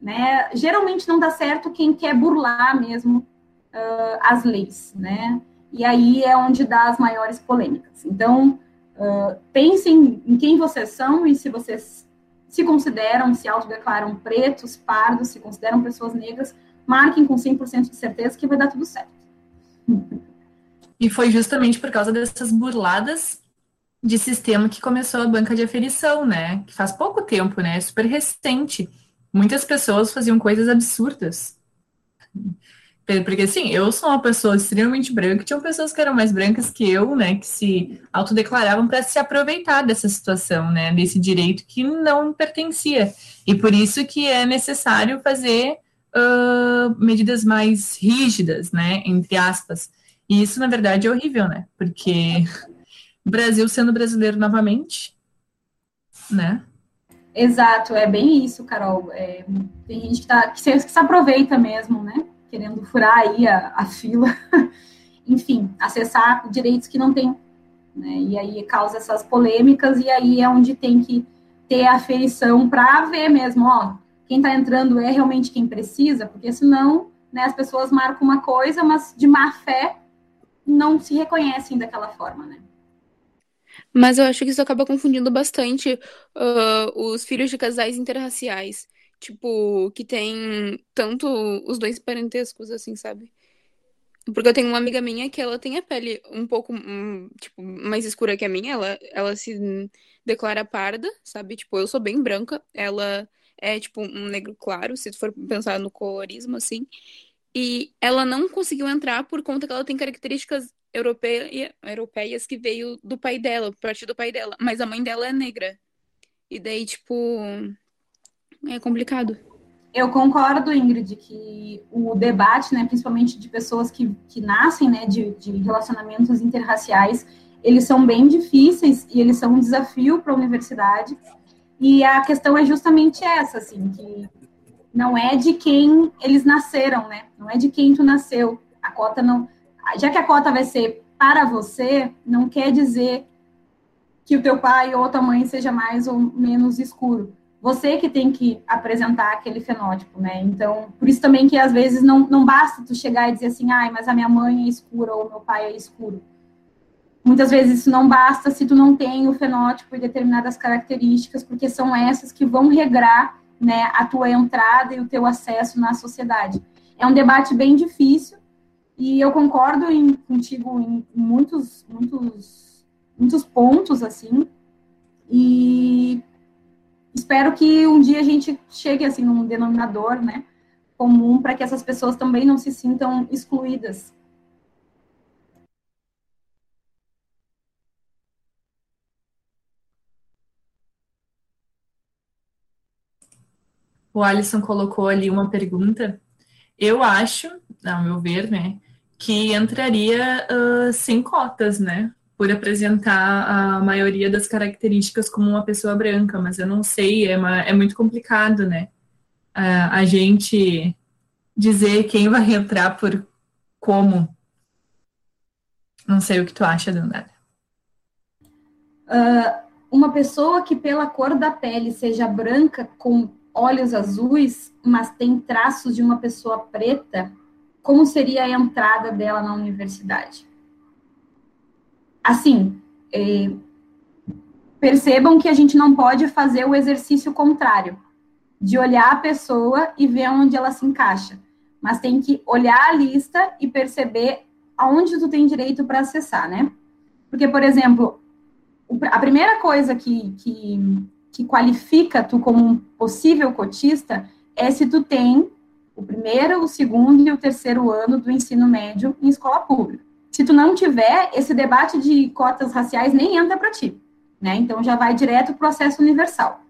Né? Geralmente não dá certo quem quer burlar mesmo uh, as leis, né? E aí é onde dá as maiores polêmicas. Então, uh, pensem em quem vocês são e se vocês se consideram, se autodeclaram pretos, pardos, se consideram pessoas negras, marquem com 100% de certeza que vai dar tudo certo. E foi justamente por causa dessas burladas de sistema que começou a banca de aferição, né? Que faz pouco tempo, né? É super recente. Muitas pessoas faziam coisas absurdas. Porque, assim, eu sou uma pessoa extremamente branca, tinham pessoas que eram mais brancas que eu, né, que se autodeclaravam para se aproveitar dessa situação, né, desse direito que não pertencia. E por isso que é necessário fazer uh, medidas mais rígidas, né, entre aspas. E isso, na verdade, é horrível, né, porque o Brasil sendo brasileiro novamente, né. Exato, é bem isso, Carol. É, tem gente que, tá, que, se, que se aproveita mesmo, né? Querendo furar aí a, a fila, enfim, acessar direitos que não tem. Né? E aí causa essas polêmicas, e aí é onde tem que ter a aferição para ver mesmo, ó, quem está entrando é realmente quem precisa, porque senão né, as pessoas marcam uma coisa, mas de má fé não se reconhecem daquela forma, né? Mas eu acho que isso acaba confundindo bastante uh, os filhos de casais interraciais. Tipo, que tem tanto os dois parentescos, assim, sabe? Porque eu tenho uma amiga minha que ela tem a pele um pouco, um, tipo, mais escura que a minha. Ela, ela se declara parda, sabe? Tipo, eu sou bem branca. Ela é, tipo, um negro claro, se tu for pensar no colorismo, assim. E ela não conseguiu entrar por conta que ela tem características europeia, europeias que veio do pai dela, parte do pai dela. Mas a mãe dela é negra. E daí, tipo, é complicado. Eu concordo, Ingrid, que o debate, né, principalmente de pessoas que, que nascem né, de, de relacionamentos interraciais, eles são bem difíceis e eles são um desafio para a universidade. E a questão é justamente essa, assim, que não é de quem eles nasceram, né? Não é de quem tu nasceu. A cota não. Já que a cota vai ser para você, não quer dizer que o teu pai ou tua mãe seja mais ou menos escuro você que tem que apresentar aquele fenótipo, né? Então, por isso também que às vezes não, não basta tu chegar e dizer assim, ai, mas a minha mãe é escura ou meu pai é escuro. Muitas vezes isso não basta se tu não tem o fenótipo e determinadas características, porque são essas que vão regrar né, a tua entrada e o teu acesso na sociedade. É um debate bem difícil e eu concordo em, contigo em muitos, muitos, muitos pontos, assim, e espero que um dia a gente chegue assim num denominador, né, comum para que essas pessoas também não se sintam excluídas. O Alisson colocou ali uma pergunta. Eu acho, ao meu ver, né, que entraria uh, sem cotas, né? Por apresentar a maioria das características como uma pessoa branca, mas eu não sei, é, uma, é muito complicado, né? Uh, a gente dizer quem vai entrar por como. Não sei o que tu acha, Dandara. Uh, uma pessoa que pela cor da pele seja branca com olhos azuis, mas tem traços de uma pessoa preta, como seria a entrada dela na universidade? Assim, é, percebam que a gente não pode fazer o exercício contrário, de olhar a pessoa e ver onde ela se encaixa, mas tem que olhar a lista e perceber aonde tu tem direito para acessar, né? Porque, por exemplo, a primeira coisa que, que, que qualifica tu como um possível cotista é se tu tem o primeiro, o segundo e o terceiro ano do ensino médio em escola pública. Se tu não tiver, esse debate de cotas raciais nem entra para ti, né? Então já vai direto para o acesso universal.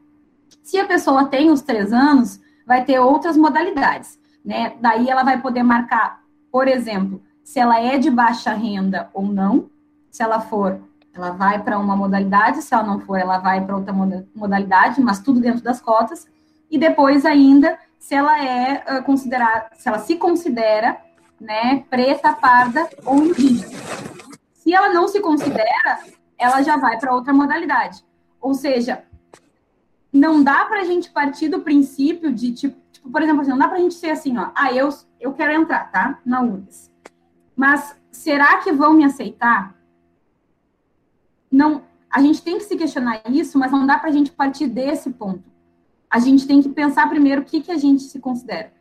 Se a pessoa tem os três anos, vai ter outras modalidades, né? Daí ela vai poder marcar, por exemplo, se ela é de baixa renda ou não. Se ela for, ela vai para uma modalidade, se ela não for, ela vai para outra modalidade, mas tudo dentro das cotas. E depois ainda se ela é considerada, se ela se considera, né, preta, parda ou indígena. Se ela não se considera, ela já vai para outra modalidade. Ou seja, não dá para a gente partir do princípio de, tipo, tipo, por exemplo, assim, não dá para a gente ser assim, ó, ah, eu, eu quero entrar, tá, na URGS. Mas será que vão me aceitar? Não, a gente tem que se questionar isso, mas não dá para a gente partir desse ponto a gente tem que pensar primeiro o que, que a gente se considera.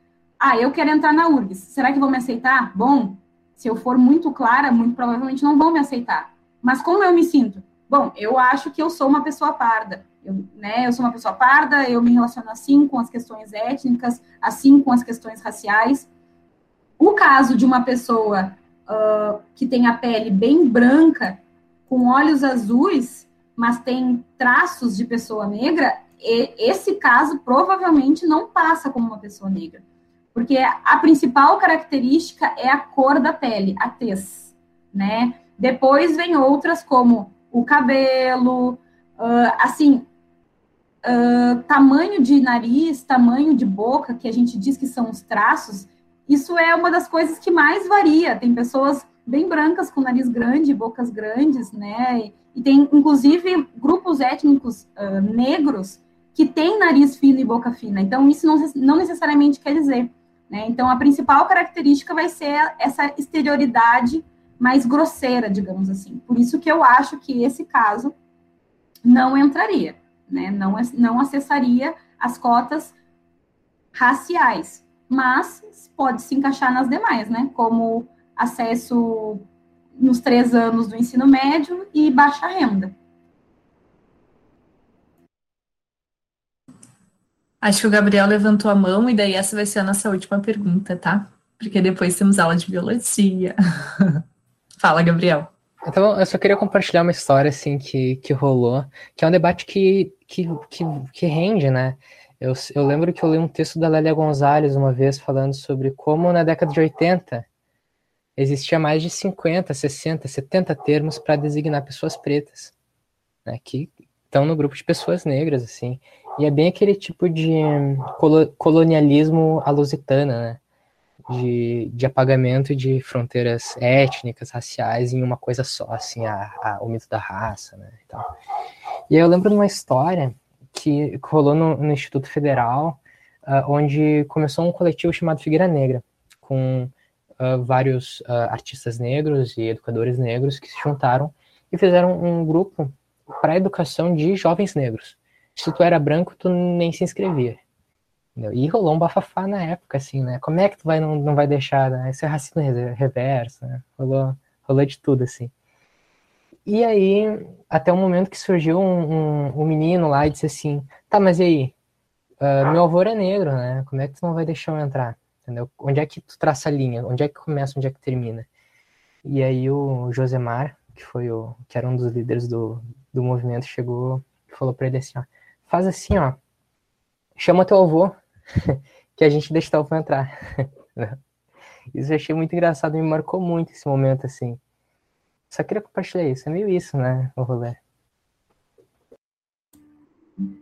Ah, eu quero entrar na URGS. Será que vão me aceitar? Bom, se eu for muito clara, muito provavelmente não vão me aceitar. Mas como eu me sinto? Bom, eu acho que eu sou uma pessoa parda. Eu, né, eu sou uma pessoa parda, eu me relaciono assim com as questões étnicas, assim com as questões raciais. O caso de uma pessoa uh, que tem a pele bem branca, com olhos azuis, mas tem traços de pessoa negra, esse caso provavelmente não passa como uma pessoa negra. Porque a principal característica é a cor da pele, a tez, né? Depois vem outras como o cabelo, uh, assim, uh, tamanho de nariz, tamanho de boca, que a gente diz que são os traços, isso é uma das coisas que mais varia. Tem pessoas bem brancas com nariz grande, bocas grandes, né? E tem, inclusive, grupos étnicos uh, negros que tem nariz fino e boca fina. Então, isso não, não necessariamente quer dizer. Né? Então, a principal característica vai ser essa exterioridade mais grosseira, digamos assim. Por isso que eu acho que esse caso não entraria, né? não, não acessaria as cotas raciais, mas pode se encaixar nas demais, né? como acesso nos três anos do ensino médio e baixa renda. Acho que o Gabriel levantou a mão e daí essa vai ser a nossa última pergunta, tá? Porque depois temos aula de biologia. Fala, Gabriel. Então, eu só queria compartilhar uma história, assim, que, que rolou, que é um debate que, que, que, que rende, né? Eu, eu lembro que eu li um texto da Lélia Gonzalez uma vez falando sobre como na década de 80 existia mais de 50, 60, 70 termos para designar pessoas pretas, né? Que estão no grupo de pessoas negras, assim. E é bem aquele tipo de colonialismo alusitana, né? De, de apagamento de fronteiras étnicas, raciais em uma coisa só, assim, a, a, o mito da raça, né? E, e aí eu lembro de uma história que rolou no, no Instituto Federal, uh, onde começou um coletivo chamado Figueira Negra, com uh, vários uh, artistas negros e educadores negros que se juntaram e fizeram um grupo para a educação de jovens negros se tu era branco, tu nem se inscrevia. Entendeu? E rolou um bafafá na época, assim, né? Como é que tu vai, não, não vai deixar, né? Isso é racismo reverso, né? Rolou, rolou de tudo, assim. E aí, até o momento que surgiu um, um, um menino lá e disse assim, tá, mas e aí? Uh, meu avô é negro, né? Como é que tu não vai deixar eu entrar? Entendeu? Onde é que tu traça a linha? Onde é que começa, onde é que termina? E aí o Josemar, que foi o que era um dos líderes do, do movimento, chegou e falou para ele assim, ó, faz assim, ó, chama teu avô, que a gente deixa teu avô entrar. isso eu achei muito engraçado, me marcou muito esse momento, assim. Só queria compartilhar isso, é meio isso, né, o rolê.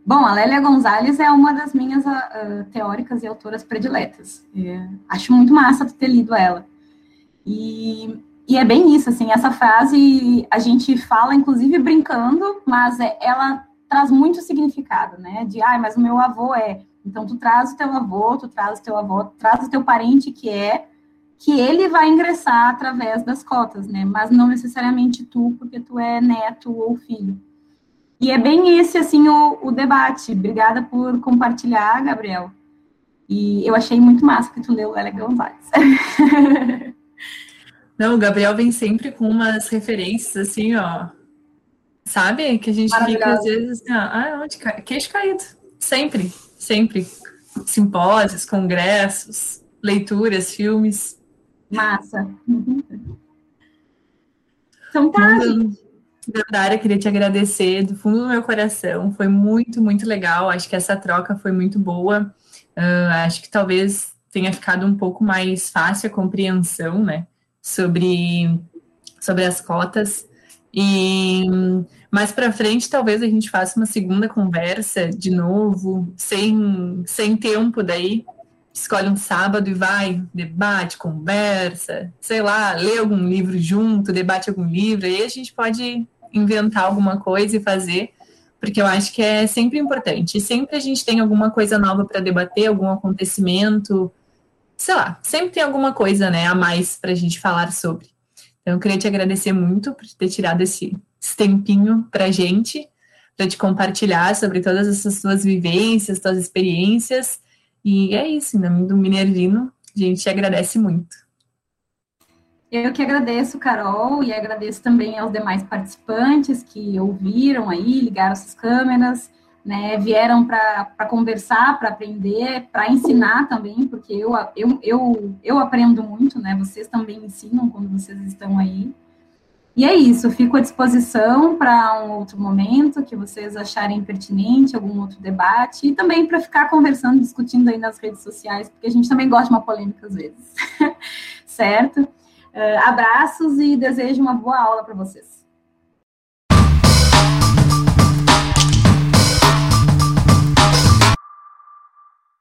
Bom, a Lélia Gonzalez é uma das minhas uh, teóricas e autoras prediletas. É, acho muito massa ter lido ela. E, e, é bem isso, assim, essa frase a gente fala, inclusive, brincando, mas é, ela traz muito significado, né? De, ah, mas o meu avô é. Então, tu traz o teu avô, tu traz o teu avô, traz o teu parente que é, que ele vai ingressar através das cotas, né? Mas não necessariamente tu, porque tu é neto ou filho. E é bem esse, assim, o, o debate. Obrigada por compartilhar, Gabriel. E eu achei muito massa que tu leu Lélia Gonzalez. Não, o Gabriel vem sempre com umas referências, assim, ó. Sabe? Que a gente fica, às vezes, assim, ó, ah, onde cai? Queixo caído. Sempre, sempre. Simpósios, congressos, leituras, filmes. Massa. Uhum. Então tá. Dandara, queria te agradecer do fundo do meu coração. Foi muito, muito legal. Acho que essa troca foi muito boa. Uh, acho que talvez tenha ficado um pouco mais fácil a compreensão, né, sobre, sobre as cotas. E mais para frente, talvez a gente faça uma segunda conversa de novo, sem, sem tempo daí, escolhe um sábado e vai, debate, conversa, sei lá, lê algum livro junto, debate algum livro, aí a gente pode inventar alguma coisa e fazer, porque eu acho que é sempre importante. Sempre a gente tem alguma coisa nova para debater, algum acontecimento, sei lá, sempre tem alguma coisa, né, a mais para a gente falar sobre. Então, eu queria te agradecer muito por ter tirado esse, tempinho para a gente, para te compartilhar sobre todas essas suas vivências, suas experiências. E é isso, em nome do Minervino, a gente agradece muito. Eu que agradeço, Carol, e agradeço também aos demais participantes que ouviram aí, ligaram suas câmeras, né, vieram para conversar, para aprender, para ensinar também, porque eu, eu, eu, eu aprendo muito, né, vocês também ensinam quando vocês estão aí. E é isso, fico à disposição para um outro momento que vocês acharem pertinente, algum outro debate, e também para ficar conversando, discutindo aí nas redes sociais, porque a gente também gosta de uma polêmica às vezes, certo? Uh, abraços e desejo uma boa aula para vocês.